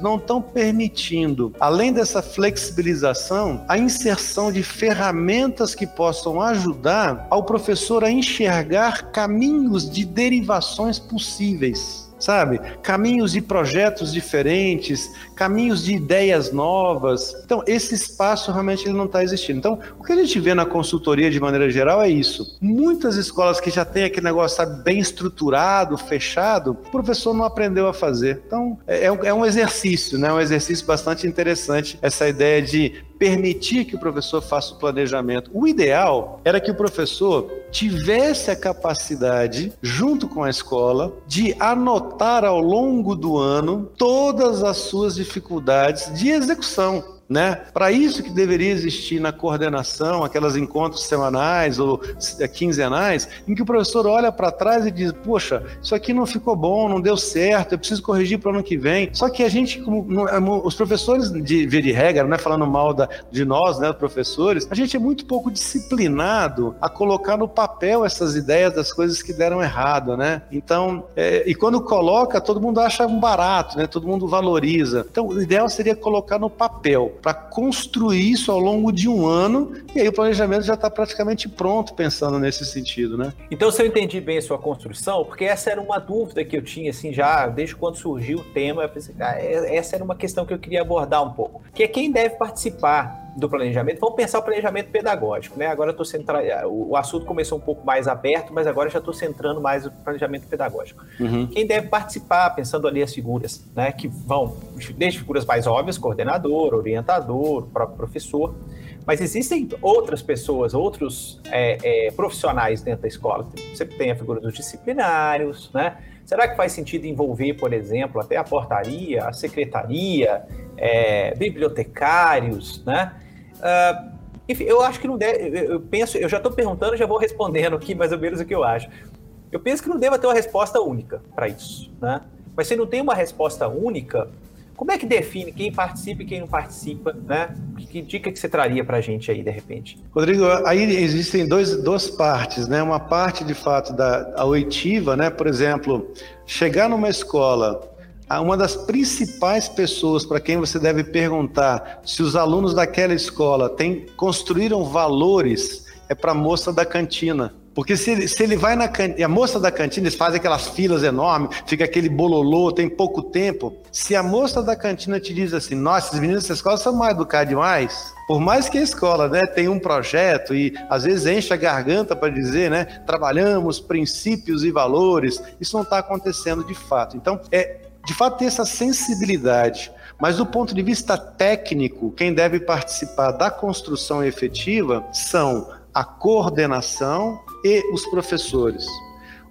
não estão permitindo, além dessa flexibilização, a inserção de ferramentas que possam ajudar ao professor a enxergar caminhos de derivações possíveis sabe? Caminhos de projetos diferentes, caminhos de ideias novas. Então, esse espaço realmente ele não está existindo. Então, o que a gente vê na consultoria de maneira geral é isso. Muitas escolas que já têm aquele negócio sabe, bem estruturado, fechado, o professor não aprendeu a fazer. Então, é, é um exercício, né? Um exercício bastante interessante essa ideia de permitir que o professor faça o planejamento. O ideal era que o professor tivesse a capacidade, junto com a escola, de anotar ao longo do ano todas as suas dificuldades de execução né? Para isso que deveria existir na coordenação aquelas encontros semanais ou eh, quinzenais, em que o professor olha para trás e diz: Poxa, isso aqui não ficou bom, não deu certo, eu preciso corrigir para o ano que vem. Só que a gente, como, é os professores de via de regra, não é falando mal da, de nós, né, professores, a gente é muito pouco disciplinado a colocar no papel essas ideias das coisas que deram errado, né? Então, é, e quando coloca, todo mundo acha um barato, né? Todo mundo valoriza. Então, o ideal seria colocar no papel para construir isso ao longo de um ano, e aí o planejamento já está praticamente pronto pensando nesse sentido, né? Então, se eu entendi bem a sua construção, porque essa era uma dúvida que eu tinha, assim, já desde quando surgiu o tema, eu pensei, ah, essa era uma questão que eu queria abordar um pouco, que é quem deve participar do planejamento, vamos pensar o planejamento pedagógico, né? Agora eu tô centra... o assunto começou um pouco mais aberto, mas agora já estou centrando mais o planejamento pedagógico. Uhum. Quem deve participar, pensando ali as figuras, né? Que vão desde figuras mais óbvias, coordenador, orientador, próprio professor, mas existem outras pessoas, outros é, é, profissionais dentro da escola. Você tem a figura dos disciplinários, né? Será que faz sentido envolver, por exemplo, até a portaria, a secretaria, é, bibliotecários, né? Uh, enfim, eu acho que não deve. Eu penso, eu já estou perguntando, já vou respondendo aqui mais ou menos o que eu acho. Eu penso que não deva ter uma resposta única para isso, né? Mas se não tem uma resposta única, Como é que define quem participa e quem não participa, né? Que, dica que você traria para a gente aí, de repente? Rodrigo, aí existem dois, duas partes, né? Uma parte, de fato, da oitiva, né? Por exemplo, chegar numa escola uma das principais pessoas para quem você deve perguntar se os alunos daquela escola têm, construíram valores é para a moça da cantina. Porque se ele, se ele vai na cantina, a moça da cantina, eles fazem aquelas filas enormes, fica aquele bololô, tem pouco tempo. Se a moça da cantina te diz assim, nossa, esses meninos dessa escola são mal educados demais, por mais que a escola né, tenha um projeto e às vezes enche a garganta para dizer, né, trabalhamos princípios e valores, isso não está acontecendo de fato. Então, é de fato ter essa sensibilidade. Mas do ponto de vista técnico, quem deve participar da construção efetiva são a coordenação e os professores.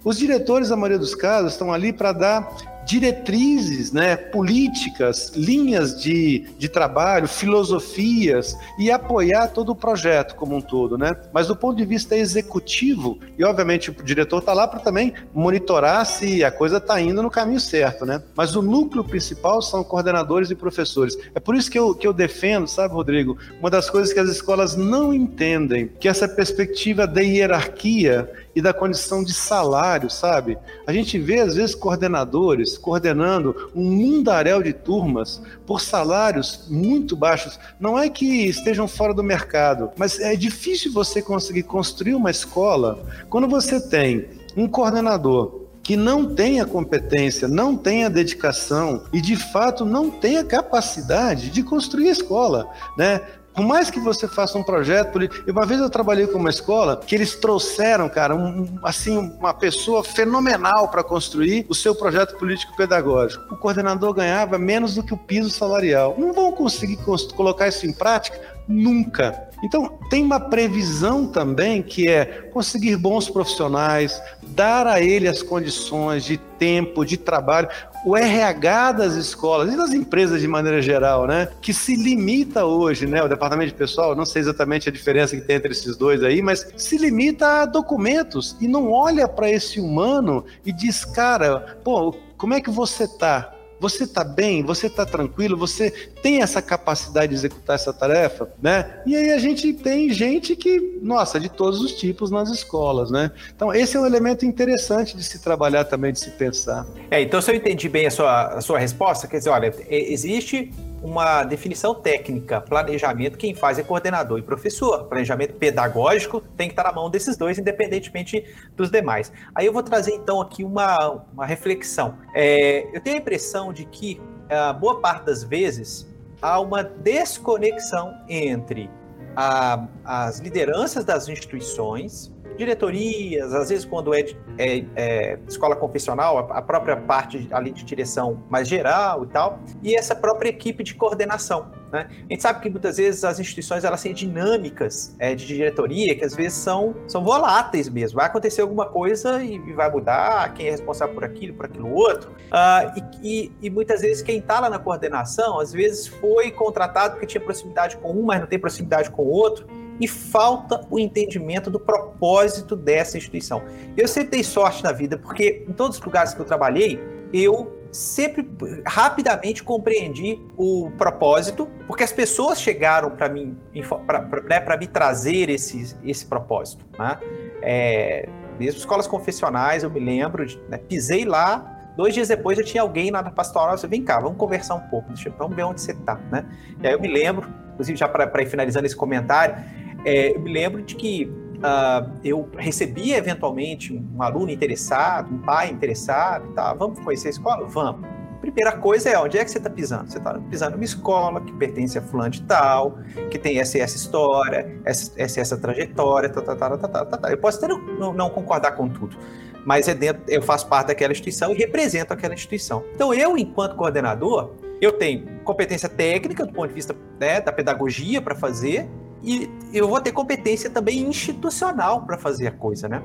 Os diretores, na maioria dos casos, estão ali para dar diretrizes, né, políticas, linhas de, de trabalho, filosofias e apoiar todo o projeto como um todo, né? Mas do ponto de vista executivo, e obviamente o diretor está lá para também monitorar se a coisa está indo no caminho certo, né? Mas o núcleo principal são coordenadores e professores. É por isso que eu, que eu defendo, sabe, Rodrigo, uma das coisas que as escolas não entendem, que essa perspectiva da hierarquia e da condição de salário, sabe? A gente vê, às vezes, coordenadores coordenando um mundaréu de turmas por salários muito baixos. Não é que estejam fora do mercado, mas é difícil você conseguir construir uma escola quando você tem um coordenador que não tem a competência, não tem a dedicação e de fato não tem a capacidade de construir a escola, né? Por mais que você faça um projeto político. Uma vez eu trabalhei com uma escola que eles trouxeram, cara, um, assim, uma pessoa fenomenal para construir o seu projeto político-pedagógico. O coordenador ganhava menos do que o piso salarial. Não vão conseguir colocar isso em prática nunca. Então, tem uma previsão também que é conseguir bons profissionais, dar a ele as condições de tempo, de trabalho o RH das escolas e das empresas de maneira geral, né? Que se limita hoje, né? O departamento de pessoal, não sei exatamente a diferença que tem entre esses dois aí, mas se limita a documentos e não olha para esse humano e diz, cara, pô, como é que você tá? Você está bem? Você está tranquilo? Você tem essa capacidade de executar essa tarefa, né? E aí a gente tem gente que, nossa, de todos os tipos nas escolas, né? Então esse é um elemento interessante de se trabalhar também, de se pensar. É, então se eu entendi bem a sua, a sua resposta, quer dizer, olha, existe uma definição técnica, planejamento, quem faz é coordenador e professor. Planejamento pedagógico tem que estar na mão desses dois, independentemente dos demais. Aí eu vou trazer então aqui uma, uma reflexão. É, eu tenho a impressão de que, a boa parte das vezes, há uma desconexão entre a, as lideranças das instituições diretorias, às vezes quando é, é, é escola confessional, a, própria parte ali de direção mais geral e tal, e essa própria equipe de coordenação. Né? A gente sabe que muitas vezes as instituições elas têm dinâmicas é, de diretoria que às vezes são, são voláteis mesmo. Vai acontecer alguma coisa e, e vai mudar quem é responsável por aquilo, por aquilo outro. Uh, e, e, e, muitas vezes quem está lá na coordenação, às vezes foi contratado porque tinha proximidade com um, mas não tem proximidade com o outro e falta o entendimento do propósito dessa instituição. Eu sempre dei sorte na vida, porque em todos os lugares que eu trabalhei, eu sempre rapidamente compreendi o propósito, porque as pessoas chegaram para mim, para né, me trazer esse, esse propósito. Né? É, mesmo escolas confessionais, eu me lembro, de, né, pisei lá, Dois dias depois já tinha alguém na pastoral, você vem cá, vamos conversar um pouco, deixa, vamos ver onde você está, né? E aí eu me lembro, inclusive já para ir finalizando esse comentário, é, eu me lembro de que uh, eu recebia eventualmente um aluno interessado, um pai interessado, tá, vamos conhecer a escola? Vamos. Primeira coisa é onde é que você está pisando? Você está pisando numa escola que pertence a fulano de tal, que tem essa essa história, essa, essa, essa trajetória, tá, tá, tá, tá, tá, tá, tá. Eu posso até não, não concordar com tudo, mas é dentro, eu faço parte daquela instituição e represento aquela instituição. Então, eu, enquanto coordenador, eu tenho competência técnica do ponto de vista né, da pedagogia para fazer, e eu vou ter competência também institucional para fazer a coisa, né?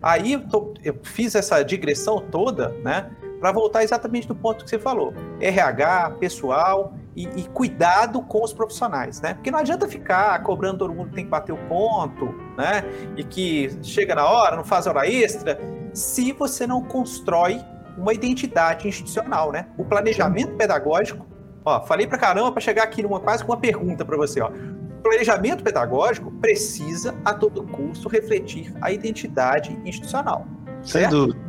Aí eu, tô, eu fiz essa digressão toda, né? Para voltar exatamente do ponto que você falou: RH, pessoal e, e, cuidado com os profissionais, né? Porque não adianta ficar cobrando todo mundo que tem que bater o ponto, né? E que chega na hora, não faz hora extra, se você não constrói uma identidade institucional, né? O planejamento pedagógico Ó, falei pra caramba para chegar aqui numa quase com uma pergunta para você, ó. Planejamento pedagógico precisa a todo custo refletir a identidade institucional. Sem certo? dúvida.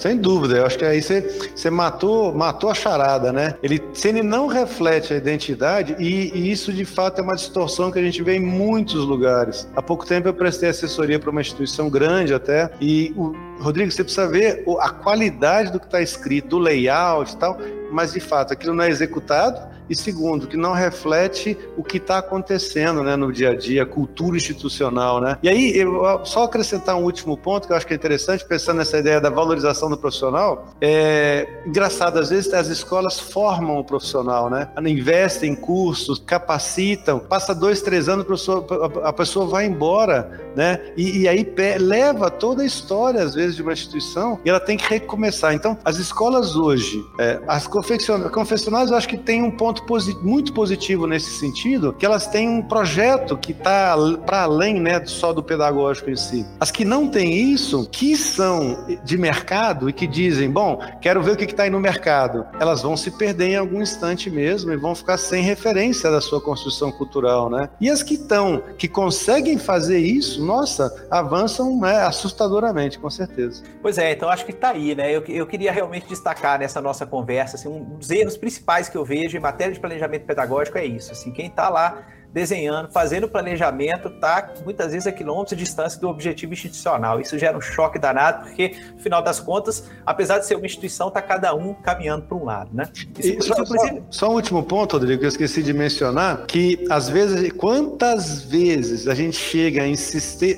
Sem dúvida, eu acho que aí você, matou, matou a charada, né? Ele, se ele não reflete a identidade, e, e, isso de fato é uma distorção que a gente vê em muitos lugares. Há pouco tempo eu prestei assessoria para uma instituição grande até, e o, Rodrigo, você precisa ver a qualidade do que está escrito, do layout e tal, mas de fato aquilo não é executado e segundo, que não reflete o que está acontecendo né, no dia a dia, cultura institucional. Né? E aí, eu, só acrescentar um último ponto que eu acho que é interessante, pensando nessa ideia da valorização do profissional, é engraçado, às vezes as escolas formam o profissional, né? investem em cursos, capacitam, passa dois, três anos, a pessoa, a pessoa vai embora, né? E, e aí leva toda a história, às vezes, de uma instituição e ela tem que recomeçar. Então, as escolas hoje, é, as confessionais, eu acho que tem um ponto posi muito positivo nesse sentido, que elas têm um projeto que está para além né, só do pedagógico em si. As que não têm isso, que são de mercado e que dizem, bom, quero ver o que está aí no mercado, elas vão se perder em algum instante mesmo e vão ficar sem referência da sua construção cultural, né? E as que estão, que conseguem fazer isso, nossa, avançam né, assustadoramente, com certeza. Pois é, então acho que está aí, né? Eu, eu queria realmente destacar nessa nossa conversa assim, um dos erros principais que eu vejo em matéria de planejamento pedagógico é isso. Assim, quem está lá desenhando, fazendo planejamento, está muitas vezes a quilômetros de distância do objetivo institucional. Isso gera um choque danado, porque, no final das contas, apesar de ser uma instituição, está cada um caminhando para um lado. Né? Isso, só, só, só, um último ponto, Rodrigo, que eu esqueci de mencionar, que às vezes, quantas vezes a gente chega em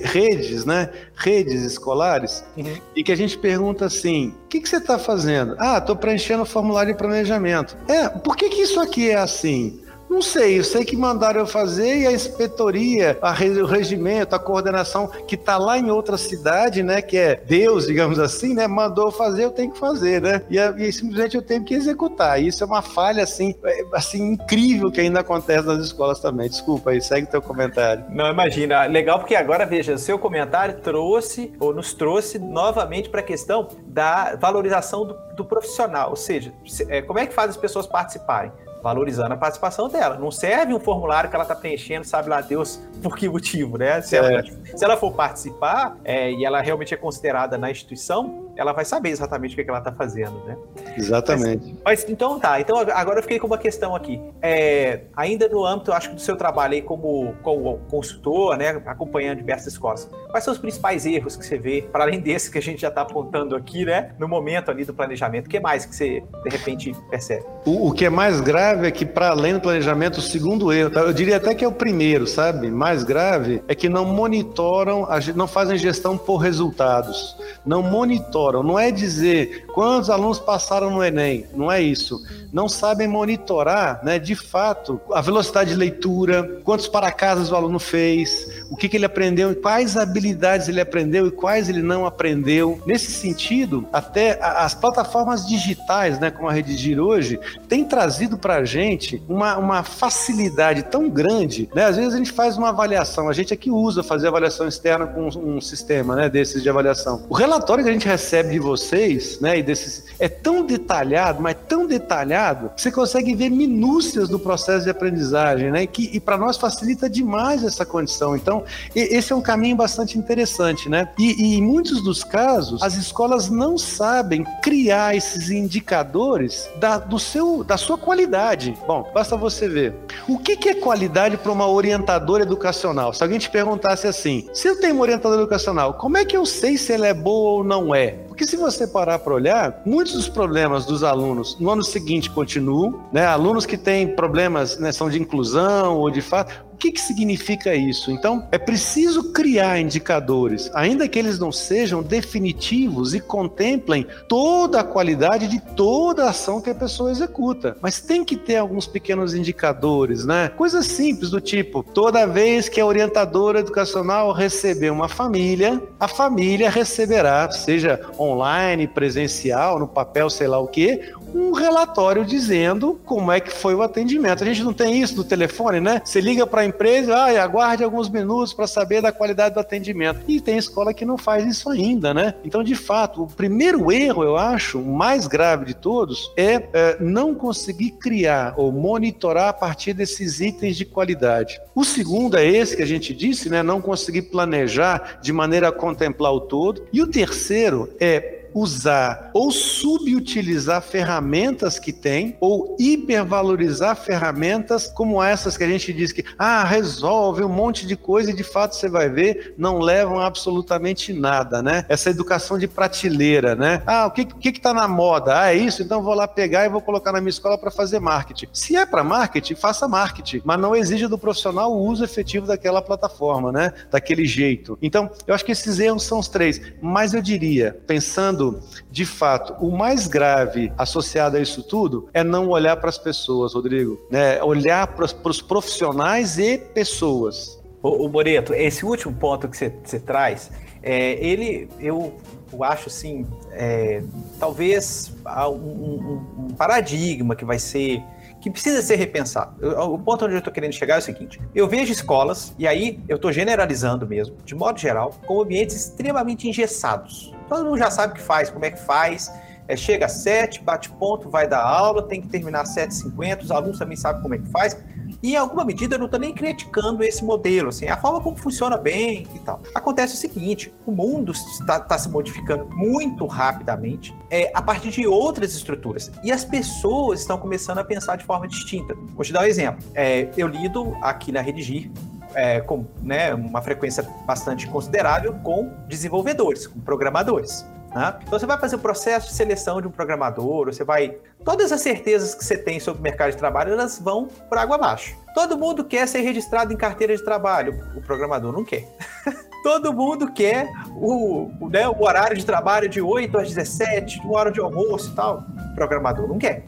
redes, né? Redes escolares, uhum. e que a gente pergunta assim: o que, que você está fazendo? Ah, estou preenchendo o formulário de planejamento. É, por que, que isso aqui é assim? Não sei, eu sei que mandaram eu fazer e a inspetoria, a, o regimento, a coordenação que está lá em outra cidade, né, que é Deus, digamos assim, né, mandou fazer, eu tenho que fazer, né, e, e simplesmente eu tenho que executar. Isso é uma falha assim, é, assim incrível que ainda acontece nas escolas também. Desculpa aí, segue teu comentário. Não, imagina, legal porque agora veja, seu comentário trouxe ou nos trouxe novamente para a questão da valorização do, do profissional, ou seja, é, como é que faz as pessoas participarem? Valorizando a participação dela. Não serve um formulário que ela está preenchendo, sabe lá Deus por que motivo, né? Se, ela, é. se ela for participar é, e ela realmente é considerada na instituição, ela vai saber exatamente o que, que ela está fazendo, né? Exatamente. Mas, mas, então tá. Então agora eu fiquei com uma questão aqui. É, ainda no âmbito, acho que do seu trabalho aí como, como consultor, né, acompanhando diversas escolas, quais são os principais erros que você vê, para além desse que a gente já está apontando aqui, né, no momento ali do planejamento? O que mais que você de repente percebe? O, o que é mais grave é que, para além do planejamento, o segundo erro, tá? eu diria até que é o primeiro, sabe? Mais grave é que não monitoram, não fazem gestão por resultados. Não monitoram. Não é dizer quantos alunos passaram no Enem. Não é isso. Não sabem monitorar, né, de fato, a velocidade de leitura, quantos para casas o aluno fez, o que, que ele aprendeu, quais habilidades ele aprendeu e quais ele não aprendeu. Nesse sentido, até as plataformas digitais, né, como a Redigir hoje, têm trazido para a gente uma, uma facilidade tão grande, né? Às vezes a gente faz uma avaliação, a gente aqui usa fazer avaliação externa com um, um sistema, né, desses de avaliação. O relatório que a gente recebe de vocês, né, e desses é tão detalhado, mas tão detalhado, que você consegue ver minúcias do processo de aprendizagem, né? Que, e para nós facilita demais essa condição. Então, esse é um caminho bastante interessante, né? E, e em muitos dos casos, as escolas não sabem criar esses indicadores da, do seu, da sua qualidade qualidade? Bom, basta você ver. O que, que é qualidade para uma orientadora educacional? Se alguém te perguntasse assim, se eu tenho uma orientadora educacional, como é que eu sei se ela é boa ou não é? Porque se você parar para olhar, muitos dos problemas dos alunos no ano seguinte continuam, né? Alunos que têm problemas, né, são de inclusão ou de fato, que, que significa isso? Então, é preciso criar indicadores, ainda que eles não sejam definitivos e contemplem toda a qualidade de toda a ação que a pessoa executa. Mas tem que ter alguns pequenos indicadores, né? Coisas simples do tipo: toda vez que a orientadora educacional receber uma família, a família receberá, seja online, presencial, no papel, sei lá o que, um relatório dizendo como é que foi o atendimento. A gente não tem isso no telefone, né? Você liga para a empresa, ah, aguarde alguns minutos para saber da qualidade do atendimento. E tem escola que não faz isso ainda, né? Então, de fato, o primeiro erro, eu acho, o mais grave de todos, é, é não conseguir criar ou monitorar a partir desses itens de qualidade. O segundo é esse que a gente disse, né? Não conseguir planejar de maneira a contemplar o todo. E o terceiro é usar ou subutilizar ferramentas que tem ou hipervalorizar ferramentas como essas que a gente diz que ah, resolve um monte de coisa e de fato você vai ver, não levam absolutamente nada, né? Essa educação de prateleira, né? Ah, o que que está na moda? Ah, é isso? Então vou lá pegar e vou colocar na minha escola para fazer marketing. Se é para marketing, faça marketing, mas não exija do profissional o uso efetivo daquela plataforma, né? Daquele jeito. Então, eu acho que esses erros são os três, mas eu diria, pensando de fato, o mais grave associado a isso tudo é não olhar para as pessoas, Rodrigo, né? Olhar para os profissionais e pessoas. O, Moreto, esse último ponto que você traz, é, ele, eu, eu acho assim, é, talvez um, um, um paradigma que vai ser que precisa ser repensado. o ponto onde eu estou querendo chegar é o seguinte: eu vejo escolas, e aí eu estou generalizando mesmo, de modo geral, com ambientes extremamente engessados. Todo mundo já sabe o que faz, como é que faz. É, chega às 7, bate ponto, vai dar aula, tem que terminar às 7h50, os alunos também sabem como é que faz. E em alguma medida eu não estou nem criticando esse modelo, assim, a forma como funciona bem e tal. Acontece o seguinte: o mundo está, tá se modificando muito rapidamente é, a partir de outras estruturas. E as pessoas estão começando a pensar de forma distinta. Vou te dar um exemplo. É, eu lido aqui na Redigir é, com né, uma frequência bastante considerável com desenvolvedores, com programadores. Né? Então você vai fazer o processo de seleção de um programador, você vai. Todas as certezas que você tem sobre o mercado de trabalho, elas vão por água abaixo. Todo mundo quer ser registrado em carteira de trabalho, o programador não quer. Todo mundo quer o, né, o horário de trabalho de 8 às 17, uma hora de almoço e tal. O programador não quer.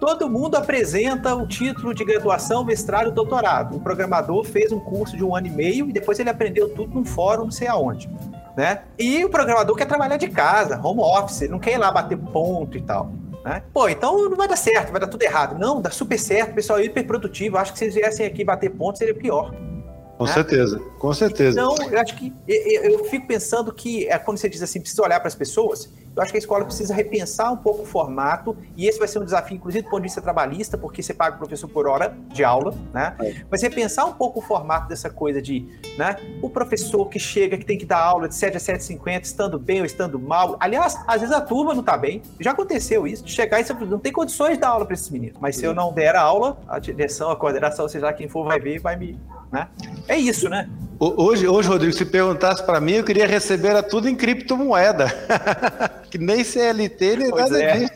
Todo mundo apresenta o título de graduação, mestrado e doutorado. O programador fez um curso de um ano e meio e depois ele aprendeu tudo num fórum, não sei aonde. Né? E o programador quer trabalhar de casa, home office, não quer ir lá bater ponto e tal. Né? Pô, então não vai dar certo, vai dar tudo errado. Não, dá super certo, o pessoal é hiper produtivo. Acho que se eles viessem aqui bater ponto seria pior. Com né? certeza, com certeza. Então, eu acho que eu, eu, fico pensando que é quando você diz assim, precisa olhar para as pessoas, eu acho que a escola precisa repensar um pouco o formato, e esse vai ser um desafio, inclusive do ponto de vista trabalhista, porque você paga o professor por hora de aula, né? É. Mas repensar um pouco o formato dessa coisa de, né? O professor que chega, que tem que dar aula de 7 a 7h50, estando bem ou estando mal. Aliás, às vezes a turma não está bem. Já aconteceu isso, de chegar e você não tem condições de dar aula para esses meninos. Mas se eu não der a aula, a direção, a coordenação, seja lá quem for, vai ver e vai me. Né? É isso, né? Hoje, hoje, Rodrigo, se perguntasse para mim, eu queria receber a tudo em criptomoeda. que nem CLT, nem pois nada é. disso.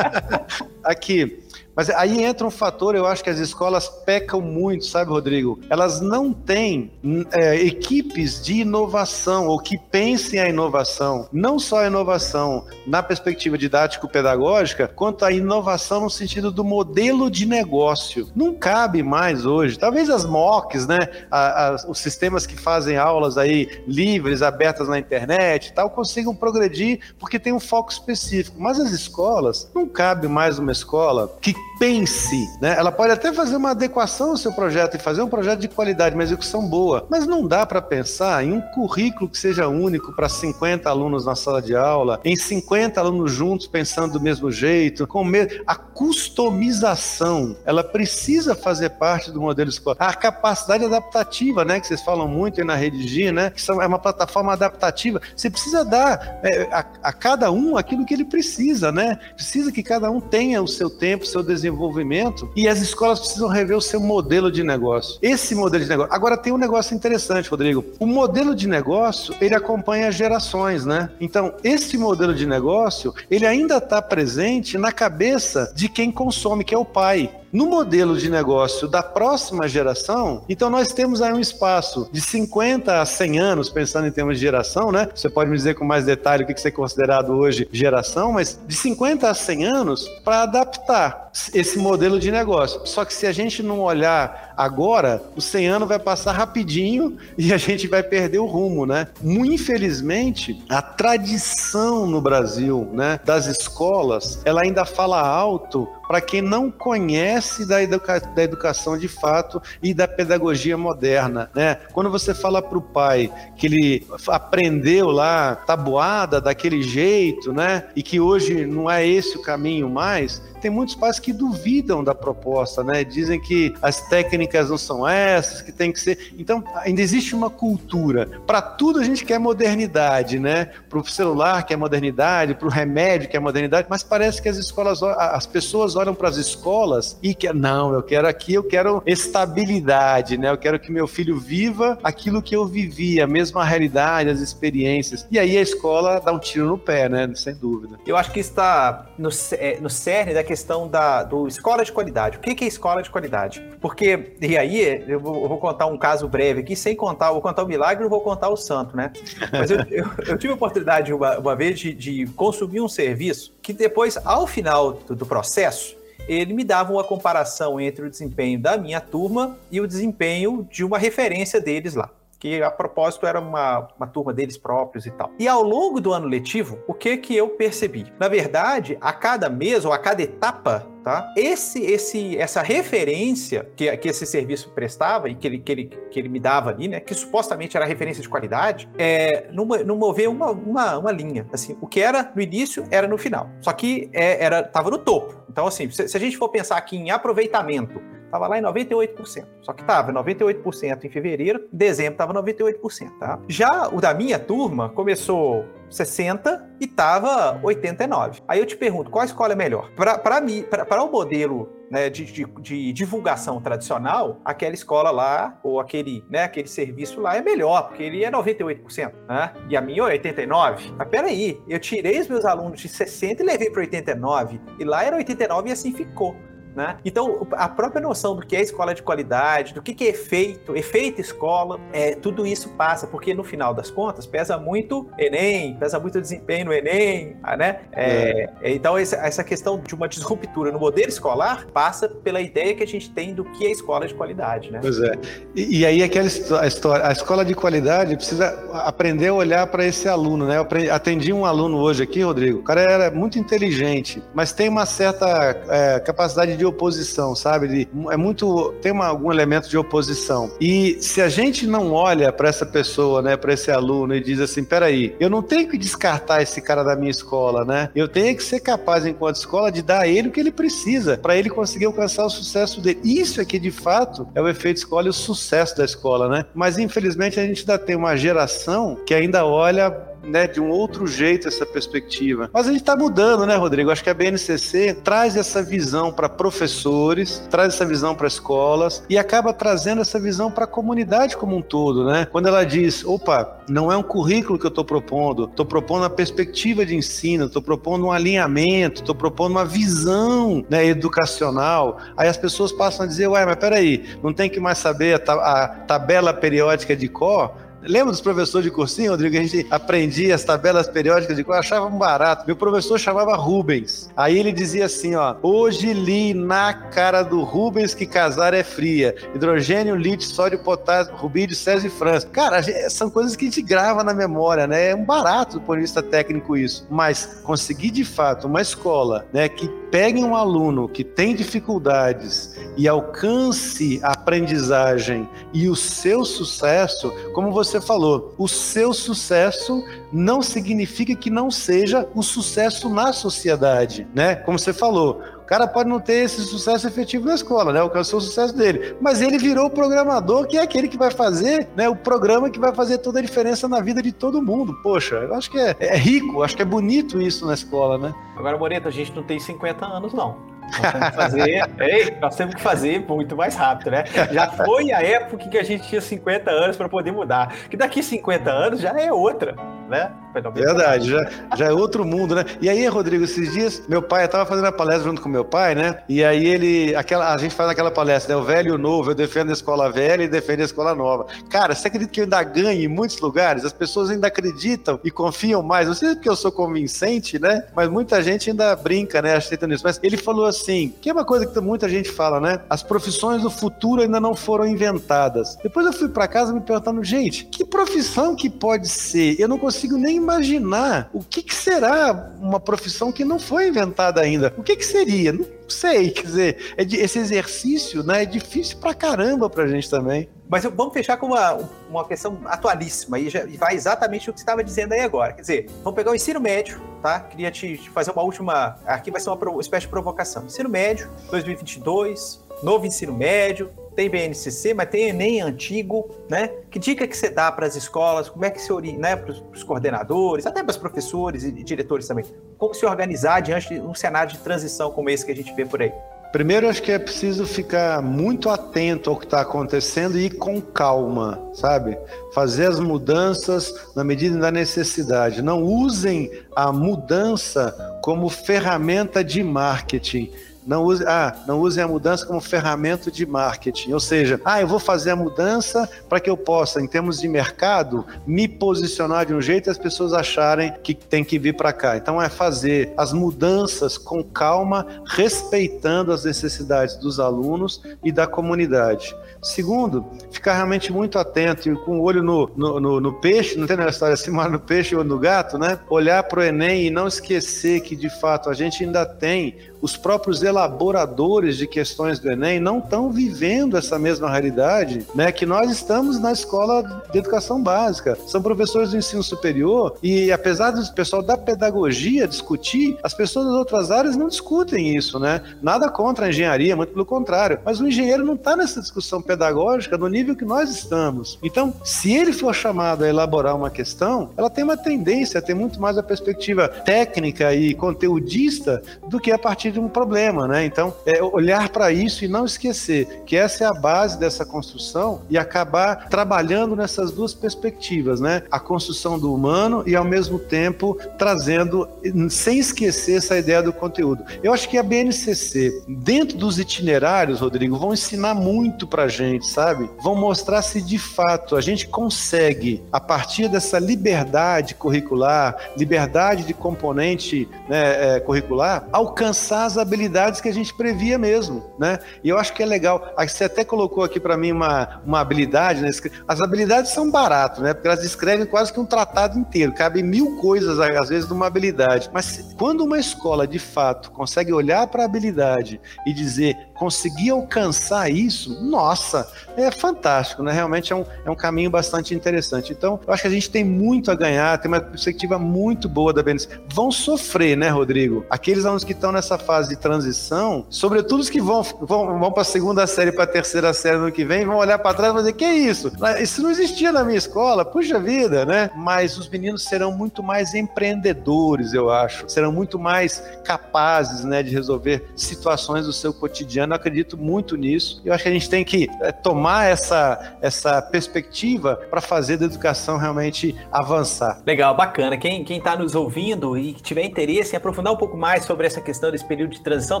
Aqui, mas aí entra um fator, eu acho que as escolas pecam muito, sabe, Rodrigo? Elas não têm é, equipes de inovação ou que pensem a inovação, não só a inovação na perspectiva didático-pedagógica, quanto a inovação no sentido do modelo de negócio. Não cabe mais hoje. Talvez as MOOCs, né, a, a, os sistemas que fazem aulas aí livres, abertas na internet, tal, consigam progredir porque tem um foco específico. Mas as escolas, não cabe mais uma escola que pense, né? Ela pode até fazer uma adequação ao seu projeto e fazer um projeto de qualidade, uma execução boa, mas não dá para pensar em um currículo que seja único para 50 alunos na sala de aula, em 50 alunos juntos pensando do mesmo jeito, com a customização, ela precisa fazer parte do modelo escolar. A capacidade adaptativa, né, que vocês falam muito aí na Redigir, né, que é uma plataforma adaptativa. Você precisa dar é, a, a cada um aquilo que ele precisa, né? Precisa que cada um tenha o seu tempo, o seu desenvolvimento desenvolvimento e as escolas precisam rever o seu modelo de negócio. Esse modelo de negócio. Agora tem um negócio interessante, Rodrigo. O modelo de negócio, ele acompanha gerações, né? Então, esse modelo de negócio, ele ainda está presente na cabeça de quem consome, que é o pai. No modelo de negócio da próxima geração, então nós temos aí um espaço de 50 a 100 anos, pensando em termos de geração, né? Você pode me dizer com mais detalhe o que é considerado hoje geração, mas de 50 a 100 anos para adaptar esse modelo de negócio. Só que se a gente não olhar agora, o 100 anos vai passar rapidinho e a gente vai perder o rumo, né? Infelizmente, a tradição no Brasil, né, das escolas, ela ainda fala alto para quem não conhece da, educa da educação de fato e da pedagogia moderna, né? Quando você fala para o pai que ele aprendeu lá tabuada daquele jeito, né? E que hoje não é esse o caminho mais, tem muitos pais que duvidam da proposta, né? Dizem que as técnicas não são essas, que tem que ser. Então, ainda existe uma cultura. Para tudo a gente quer modernidade, né? Para o celular quer modernidade, para o remédio quer modernidade, mas parece que as escolas, as pessoas olham para as escolas e que não, eu quero aqui, eu quero estabilidade, né? Eu quero que meu filho viva aquilo que eu vivi, a mesma realidade, as experiências. E aí a escola dá um tiro no pé, né? Sem dúvida. Eu acho que está no, é, no cerne da questão da do escola de qualidade. O que, é escola de qualidade? Porque, e aí, eu vou, eu vou, contar um caso breve aqui, sem contar, vou contar o milagre vou contar o santo, né? Mas eu, eu, eu tive a oportunidade uma, uma vez de, de, consumir um serviço que depois, ao final do, do processo, ele me dava uma comparação entre o desempenho da minha turma e o desempenho de uma referência deles lá que a propósito era uma, uma turma deles próprios e tal. E ao longo do ano letivo, o que que eu percebi? Na verdade, a cada mês ou a cada etapa Tá? Esse, esse, essa referência que, que esse serviço prestava e que ele, que, ele, que ele me dava ali, né, que supostamente era referência de qualidade, é, não, não moveu uma, uma, uma linha. Assim, o que era no início era no final. Só que é, era estava no topo. Então, assim, se, se a gente for pensar aqui em aproveitamento Estava lá em 98%. Só que estava 98% em fevereiro, em dezembro estava 98%, tá? Já o da minha turma começou 60 e estava 89. Aí eu te pergunto, qual escola é melhor? Para o modelo né, de, de, de, divulgação tradicional, aquela escola lá, ou aquele, né, aquele serviço lá é melhor, porque ele é 98%, né? E a minha é 89%. Mas peraí, eu tirei os meus alunos de 60 e levei para 89%, e lá era 89% e assim ficou. Né? Então, a própria noção do que é escola de qualidade, do que, é efeito, efeito escola, é, tudo isso passa, porque no final das contas pesa muito Enem, pesa muito desempenho no Enem, né? É, é. Então, essa questão de uma disruptura no modelo escolar passa pela ideia que a gente tem do que é escola de qualidade, né? Pois é. E, e aí, aquela história, a escola de qualidade precisa aprender a olhar para esse aluno, né? Eu atendi um aluno hoje aqui, Rodrigo, o cara era muito inteligente, mas tem uma certa é, capacidade de oposição, sabe? De, é muito tem uma, algum elemento de oposição. E se a gente não olha para essa pessoa, né, para esse aluno e diz assim, peraí, eu não tenho que descartar esse cara da minha escola, né? Eu tenho que ser capaz, enquanto escola, de dar a ele o que ele precisa para ele conseguir alcançar o sucesso dele. Isso é que de fato é o efeito escola e o sucesso da escola, né? Mas infelizmente a gente ainda tem uma geração que ainda olha né, de um outro jeito essa perspectiva. Mas a gente está mudando, né, Rodrigo? Acho que a BNCC traz essa visão para professores, traz essa visão para escolas e acaba trazendo essa visão para a comunidade como um todo, né? Quando ela diz, opa, não é um currículo que eu estou propondo, estou propondo uma perspectiva de ensino, estou propondo um alinhamento, estou propondo uma visão né, educacional. Aí as pessoas passam a dizer, ué, mas peraí, não tem que mais saber a, a tabela periódica de cor? Lembra dos professores de cursinho, Rodrigo? A gente aprendia as tabelas periódicas de cor, achava um barato. Meu professor chamava Rubens. Aí ele dizia assim, ó, hoje li na cara do Rubens que casar é fria. Hidrogênio, lítio, sódio, potássio, rubídio, césio e frança. Cara, são coisas que a gente grava na memória, né? É um barato do ponto de vista técnico isso. Mas conseguir de fato uma escola, né, que pegue um aluno que tem dificuldades e alcance a aprendizagem e o seu sucesso, como você falou, o seu sucesso não significa que não seja o sucesso na sociedade, né? Como você falou, cara pode não ter esse sucesso efetivo na escola, né? Alcançou o sucesso dele. Mas ele virou programador, que é aquele que vai fazer, né? O programa que vai fazer toda a diferença na vida de todo mundo. Poxa, eu acho que é, é rico, acho que é bonito isso na escola, né? Agora, Moreto, a gente não tem 50 anos, não. Nós temos que fazer, ei, nós temos que fazer muito mais rápido, né? Já foi a época que a gente tinha 50 anos para poder mudar. Que daqui 50 anos já é outra, né? Verdade, já, já é outro mundo, né? E aí, Rodrigo, esses dias, meu pai, eu tava fazendo a palestra junto com meu pai, né? E aí ele, aquela, a gente faz aquela palestra, né? O velho e o novo, eu defendo a escola velha e defendo a escola nova. Cara, você acredita que eu ainda ganho em muitos lugares? As pessoas ainda acreditam e confiam mais. Não sei porque eu sou convincente, né? Mas muita gente ainda brinca, né? Aceita nisso. Mas ele falou assim, que é uma coisa que muita gente fala, né? As profissões do futuro ainda não foram inventadas. Depois eu fui para casa me perguntando, gente, que profissão que pode ser? Eu não consigo nem imaginar o que, que será uma profissão que não foi inventada ainda. O que, que seria? Não sei, quer dizer, é de, esse exercício né, é difícil pra caramba pra gente também. Mas vamos fechar com uma, uma questão atualíssima e, já, e vai exatamente o que você estava dizendo aí agora. Quer dizer, vamos pegar o ensino médio, tá? Queria te, te fazer uma última. Aqui vai ser uma espécie de provocação. Ensino médio, 2022, novo ensino médio, tem BNCC, mas tem Enem antigo, né? Que dica que você dá para as escolas? Como é que se né, para os coordenadores, até para os professores e diretores também? Como se organizar diante de um cenário de transição como esse que a gente vê por aí? Primeiro, acho que é preciso ficar muito atento ao que está acontecendo e ir com calma, sabe? Fazer as mudanças na medida da necessidade. Não usem a mudança como ferramenta de marketing não use, ah, não usem a mudança como ferramenta de marketing. Ou seja, ah, eu vou fazer a mudança para que eu possa, em termos de mercado, me posicionar de um jeito e as pessoas acharem que tem que vir para cá. Então é fazer as mudanças com calma, respeitando as necessidades dos alunos e da comunidade. Segundo, ficar realmente muito atento e com o olho no, no, no, no peixe, não tem na história assim, mas no peixe ou no gato, né? Olhar para o Enem e não esquecer que, de fato, a gente ainda tem os próprios elaboradores de questões do Enem não estão vivendo essa mesma realidade, né? Que nós estamos na escola de educação básica, são professores do ensino superior e apesar do pessoal da pedagogia discutir, as pessoas das outras áreas não discutem isso, né? Nada contra a engenharia, muito pelo contrário, mas o engenheiro não está nessa discussão pedagógica no nível que nós estamos. Então, se ele for chamado a elaborar uma questão, ela tem uma tendência a ter muito mais a perspectiva técnica e conteudista do que a partir de um problema, né? Então, é olhar para isso e não esquecer que essa é a base dessa construção e acabar trabalhando nessas duas perspectivas, né? A construção do humano e ao mesmo tempo trazendo, sem esquecer essa ideia do conteúdo. Eu acho que a BNCC, dentro dos itinerários, Rodrigo, vão ensinar muito para a gente, sabe? Vão mostrar se de fato a gente consegue, a partir dessa liberdade curricular, liberdade de componente né, é, curricular, alcançar as habilidades que a gente previa mesmo, né? E eu acho que é legal. Você até colocou aqui para mim uma, uma habilidade, né? As habilidades são baratas, né? Porque elas descrevem quase que um tratado inteiro, cabe mil coisas às vezes numa habilidade. Mas quando uma escola de fato consegue olhar para a habilidade e dizer conseguir alcançar isso, nossa, é fantástico, né? Realmente é um, é um caminho bastante interessante. Então, eu acho que a gente tem muito a ganhar, tem uma perspectiva muito boa da BNC. Vão sofrer, né, Rodrigo? Aqueles alunos que estão nessa fase de transição, sobretudo os que vão, vão, vão para a segunda série, para a terceira série no que vem, vão olhar para trás e dizer: que é isso? Isso não existia na minha escola, puxa vida, né? Mas os meninos serão muito mais empreendedores, eu acho, serão muito mais capazes, né, de resolver situações do seu cotidiano. Eu acredito muito nisso. Eu acho que a gente tem que é, tomar essa, essa perspectiva para fazer da educação realmente avançar. Legal, bacana. Quem está nos ouvindo e tiver interesse em aprofundar um pouco mais sobre essa questão desse período de transição,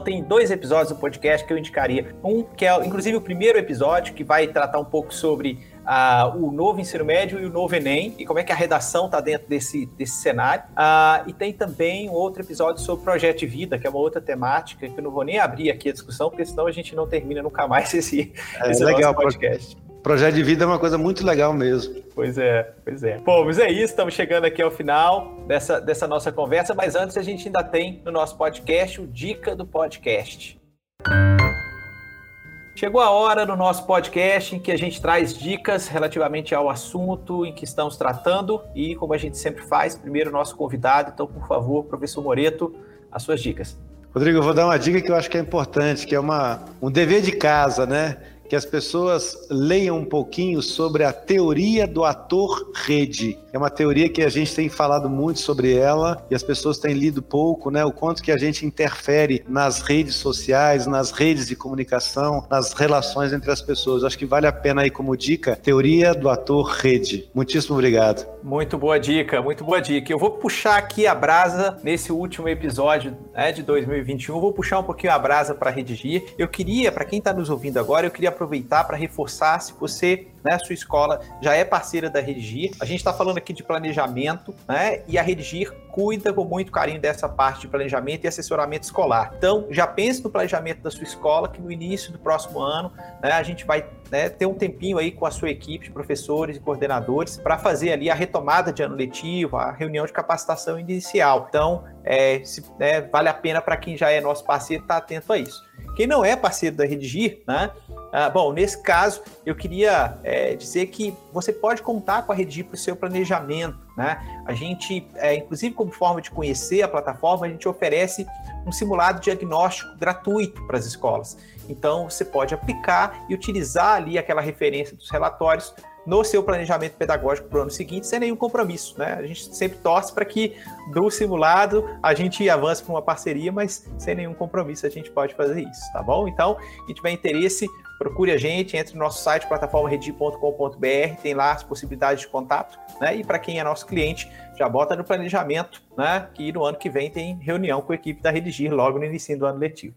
tem dois episódios do podcast que eu indicaria. Um que é, inclusive, o primeiro episódio, que vai tratar um pouco sobre ah, o novo ensino médio e o novo Enem, e como é que a redação está dentro desse, desse cenário. Ah, e tem também um outro episódio sobre projeto de vida, que é uma outra temática, que eu não vou nem abrir aqui a discussão, porque senão a gente não termina nunca mais esse, é, esse legal, podcast. Projeto de vida é uma coisa muito legal mesmo. Pois é, pois é. Bom, mas é isso, estamos chegando aqui ao final dessa, dessa nossa conversa, mas antes a gente ainda tem no nosso podcast o Dica do Podcast. Chegou a hora no nosso podcast em que a gente traz dicas relativamente ao assunto em que estamos tratando e, como a gente sempre faz, primeiro o nosso convidado. Então, por favor, professor Moreto, as suas dicas. Rodrigo, eu vou dar uma dica que eu acho que é importante, que é uma, um dever de casa, né? Que as pessoas leiam um pouquinho sobre a teoria do ator rede. É uma teoria que a gente tem falado muito sobre ela e as pessoas têm lido pouco, né? O quanto que a gente interfere nas redes sociais, nas redes de comunicação, nas relações entre as pessoas. Acho que vale a pena aí como dica, teoria do ator rede. Muitíssimo obrigado. Muito boa dica, muito boa dica. Eu vou puxar aqui a brasa nesse último episódio né, de 2021, vou puxar um pouquinho a brasa para redigir. Eu queria, para quem está nos ouvindo agora, eu queria aproveitar para reforçar se você né, sua escola já é parceira da Redigir. A gente está falando aqui de planejamento, né? E a Redigir cuida com muito carinho dessa parte de planejamento e assessoramento escolar. Então, já pense no planejamento da sua escola, que no início do próximo ano, né, a gente vai né, ter um tempinho aí com a sua equipe de professores e coordenadores para fazer ali a retomada de ano letivo, a reunião de capacitação inicial. Então, é, se, né, vale a pena para quem já é nosso parceiro estar tá atento a isso. Quem não é parceiro da Redigir, né? Ah, bom, nesse caso, eu queria é, dizer que você pode contar com a Redigir para o seu planejamento. Né? A gente, é, inclusive como forma de conhecer a plataforma, a gente oferece um simulado diagnóstico gratuito para as escolas. Então, você pode aplicar e utilizar ali aquela referência dos relatórios no seu planejamento pedagógico para o ano seguinte, sem nenhum compromisso. Né? A gente sempre torce para que do simulado a gente avance para uma parceria, mas sem nenhum compromisso a gente pode fazer isso, tá bom? Então, quem tiver interesse, procure a gente, entre no nosso site plataformaredi.com.br, tem lá as possibilidades de contato, né? E para quem é nosso cliente, já bota no planejamento, né? Que no ano que vem tem reunião com a equipe da Redigir logo no início do ano letivo.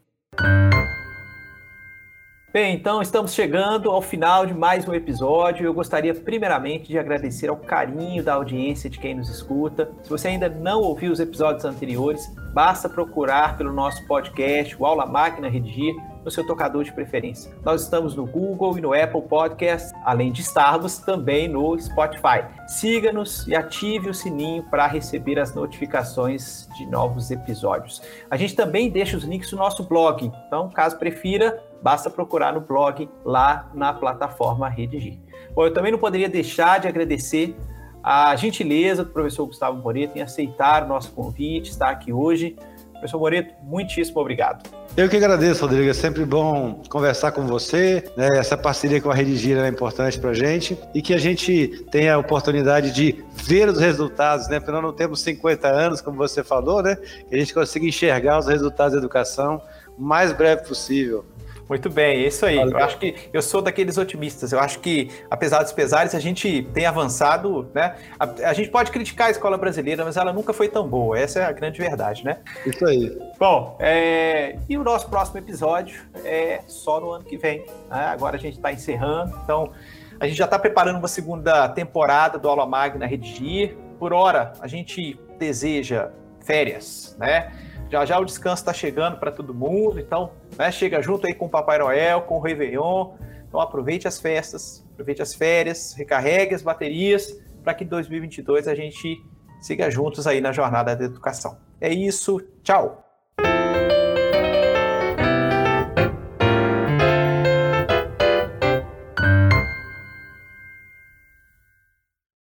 Bem, então estamos chegando ao final de mais um episódio. Eu gostaria primeiramente de agradecer ao carinho da audiência de quem nos escuta. Se você ainda não ouviu os episódios anteriores, basta procurar pelo nosso podcast, o Aula Máquina Redigir, no seu tocador de preferência. Nós estamos no Google e no Apple Podcast, além de estarmos também no Spotify. Siga-nos e ative o sininho para receber as notificações de novos episódios. A gente também deixa os links no nosso blog, então, caso prefira, basta procurar no blog lá na plataforma Redigir. Bom, eu também não poderia deixar de agradecer a gentileza do professor Gustavo Moreto em aceitar o nosso convite, estar aqui hoje. Professor Moreto, muitíssimo obrigado. Eu que agradeço, Rodrigo. É sempre bom conversar com você. Né? Essa parceria com a Rede Gira é importante para a gente e que a gente tenha a oportunidade de ver os resultados, né? Porque nós não temos 50 anos, como você falou, né? Que a gente consiga enxergar os resultados da educação o mais breve possível. Muito bem, é isso aí. Valeu. Eu acho que eu sou daqueles otimistas. Eu acho que, apesar dos pesares, a gente tem avançado, né? A, a, gente pode criticar a escola brasileira, mas ela nunca foi tão boa. Essa é a grande verdade, né? Isso aí. Bom, é... e o nosso próximo episódio é só no ano que vem. Né? Agora a gente está encerrando, então a gente já está preparando uma segunda temporada do Aula Magna Redigir. Por hora, a gente deseja férias, né? Já já o descanso está chegando para todo mundo, então né, chega junto aí com o Papai Noel, com o Réveillon. Então aproveite as festas, aproveite as férias, recarregue as baterias para que em 2022 a gente siga juntos aí na jornada da educação. É isso, tchau!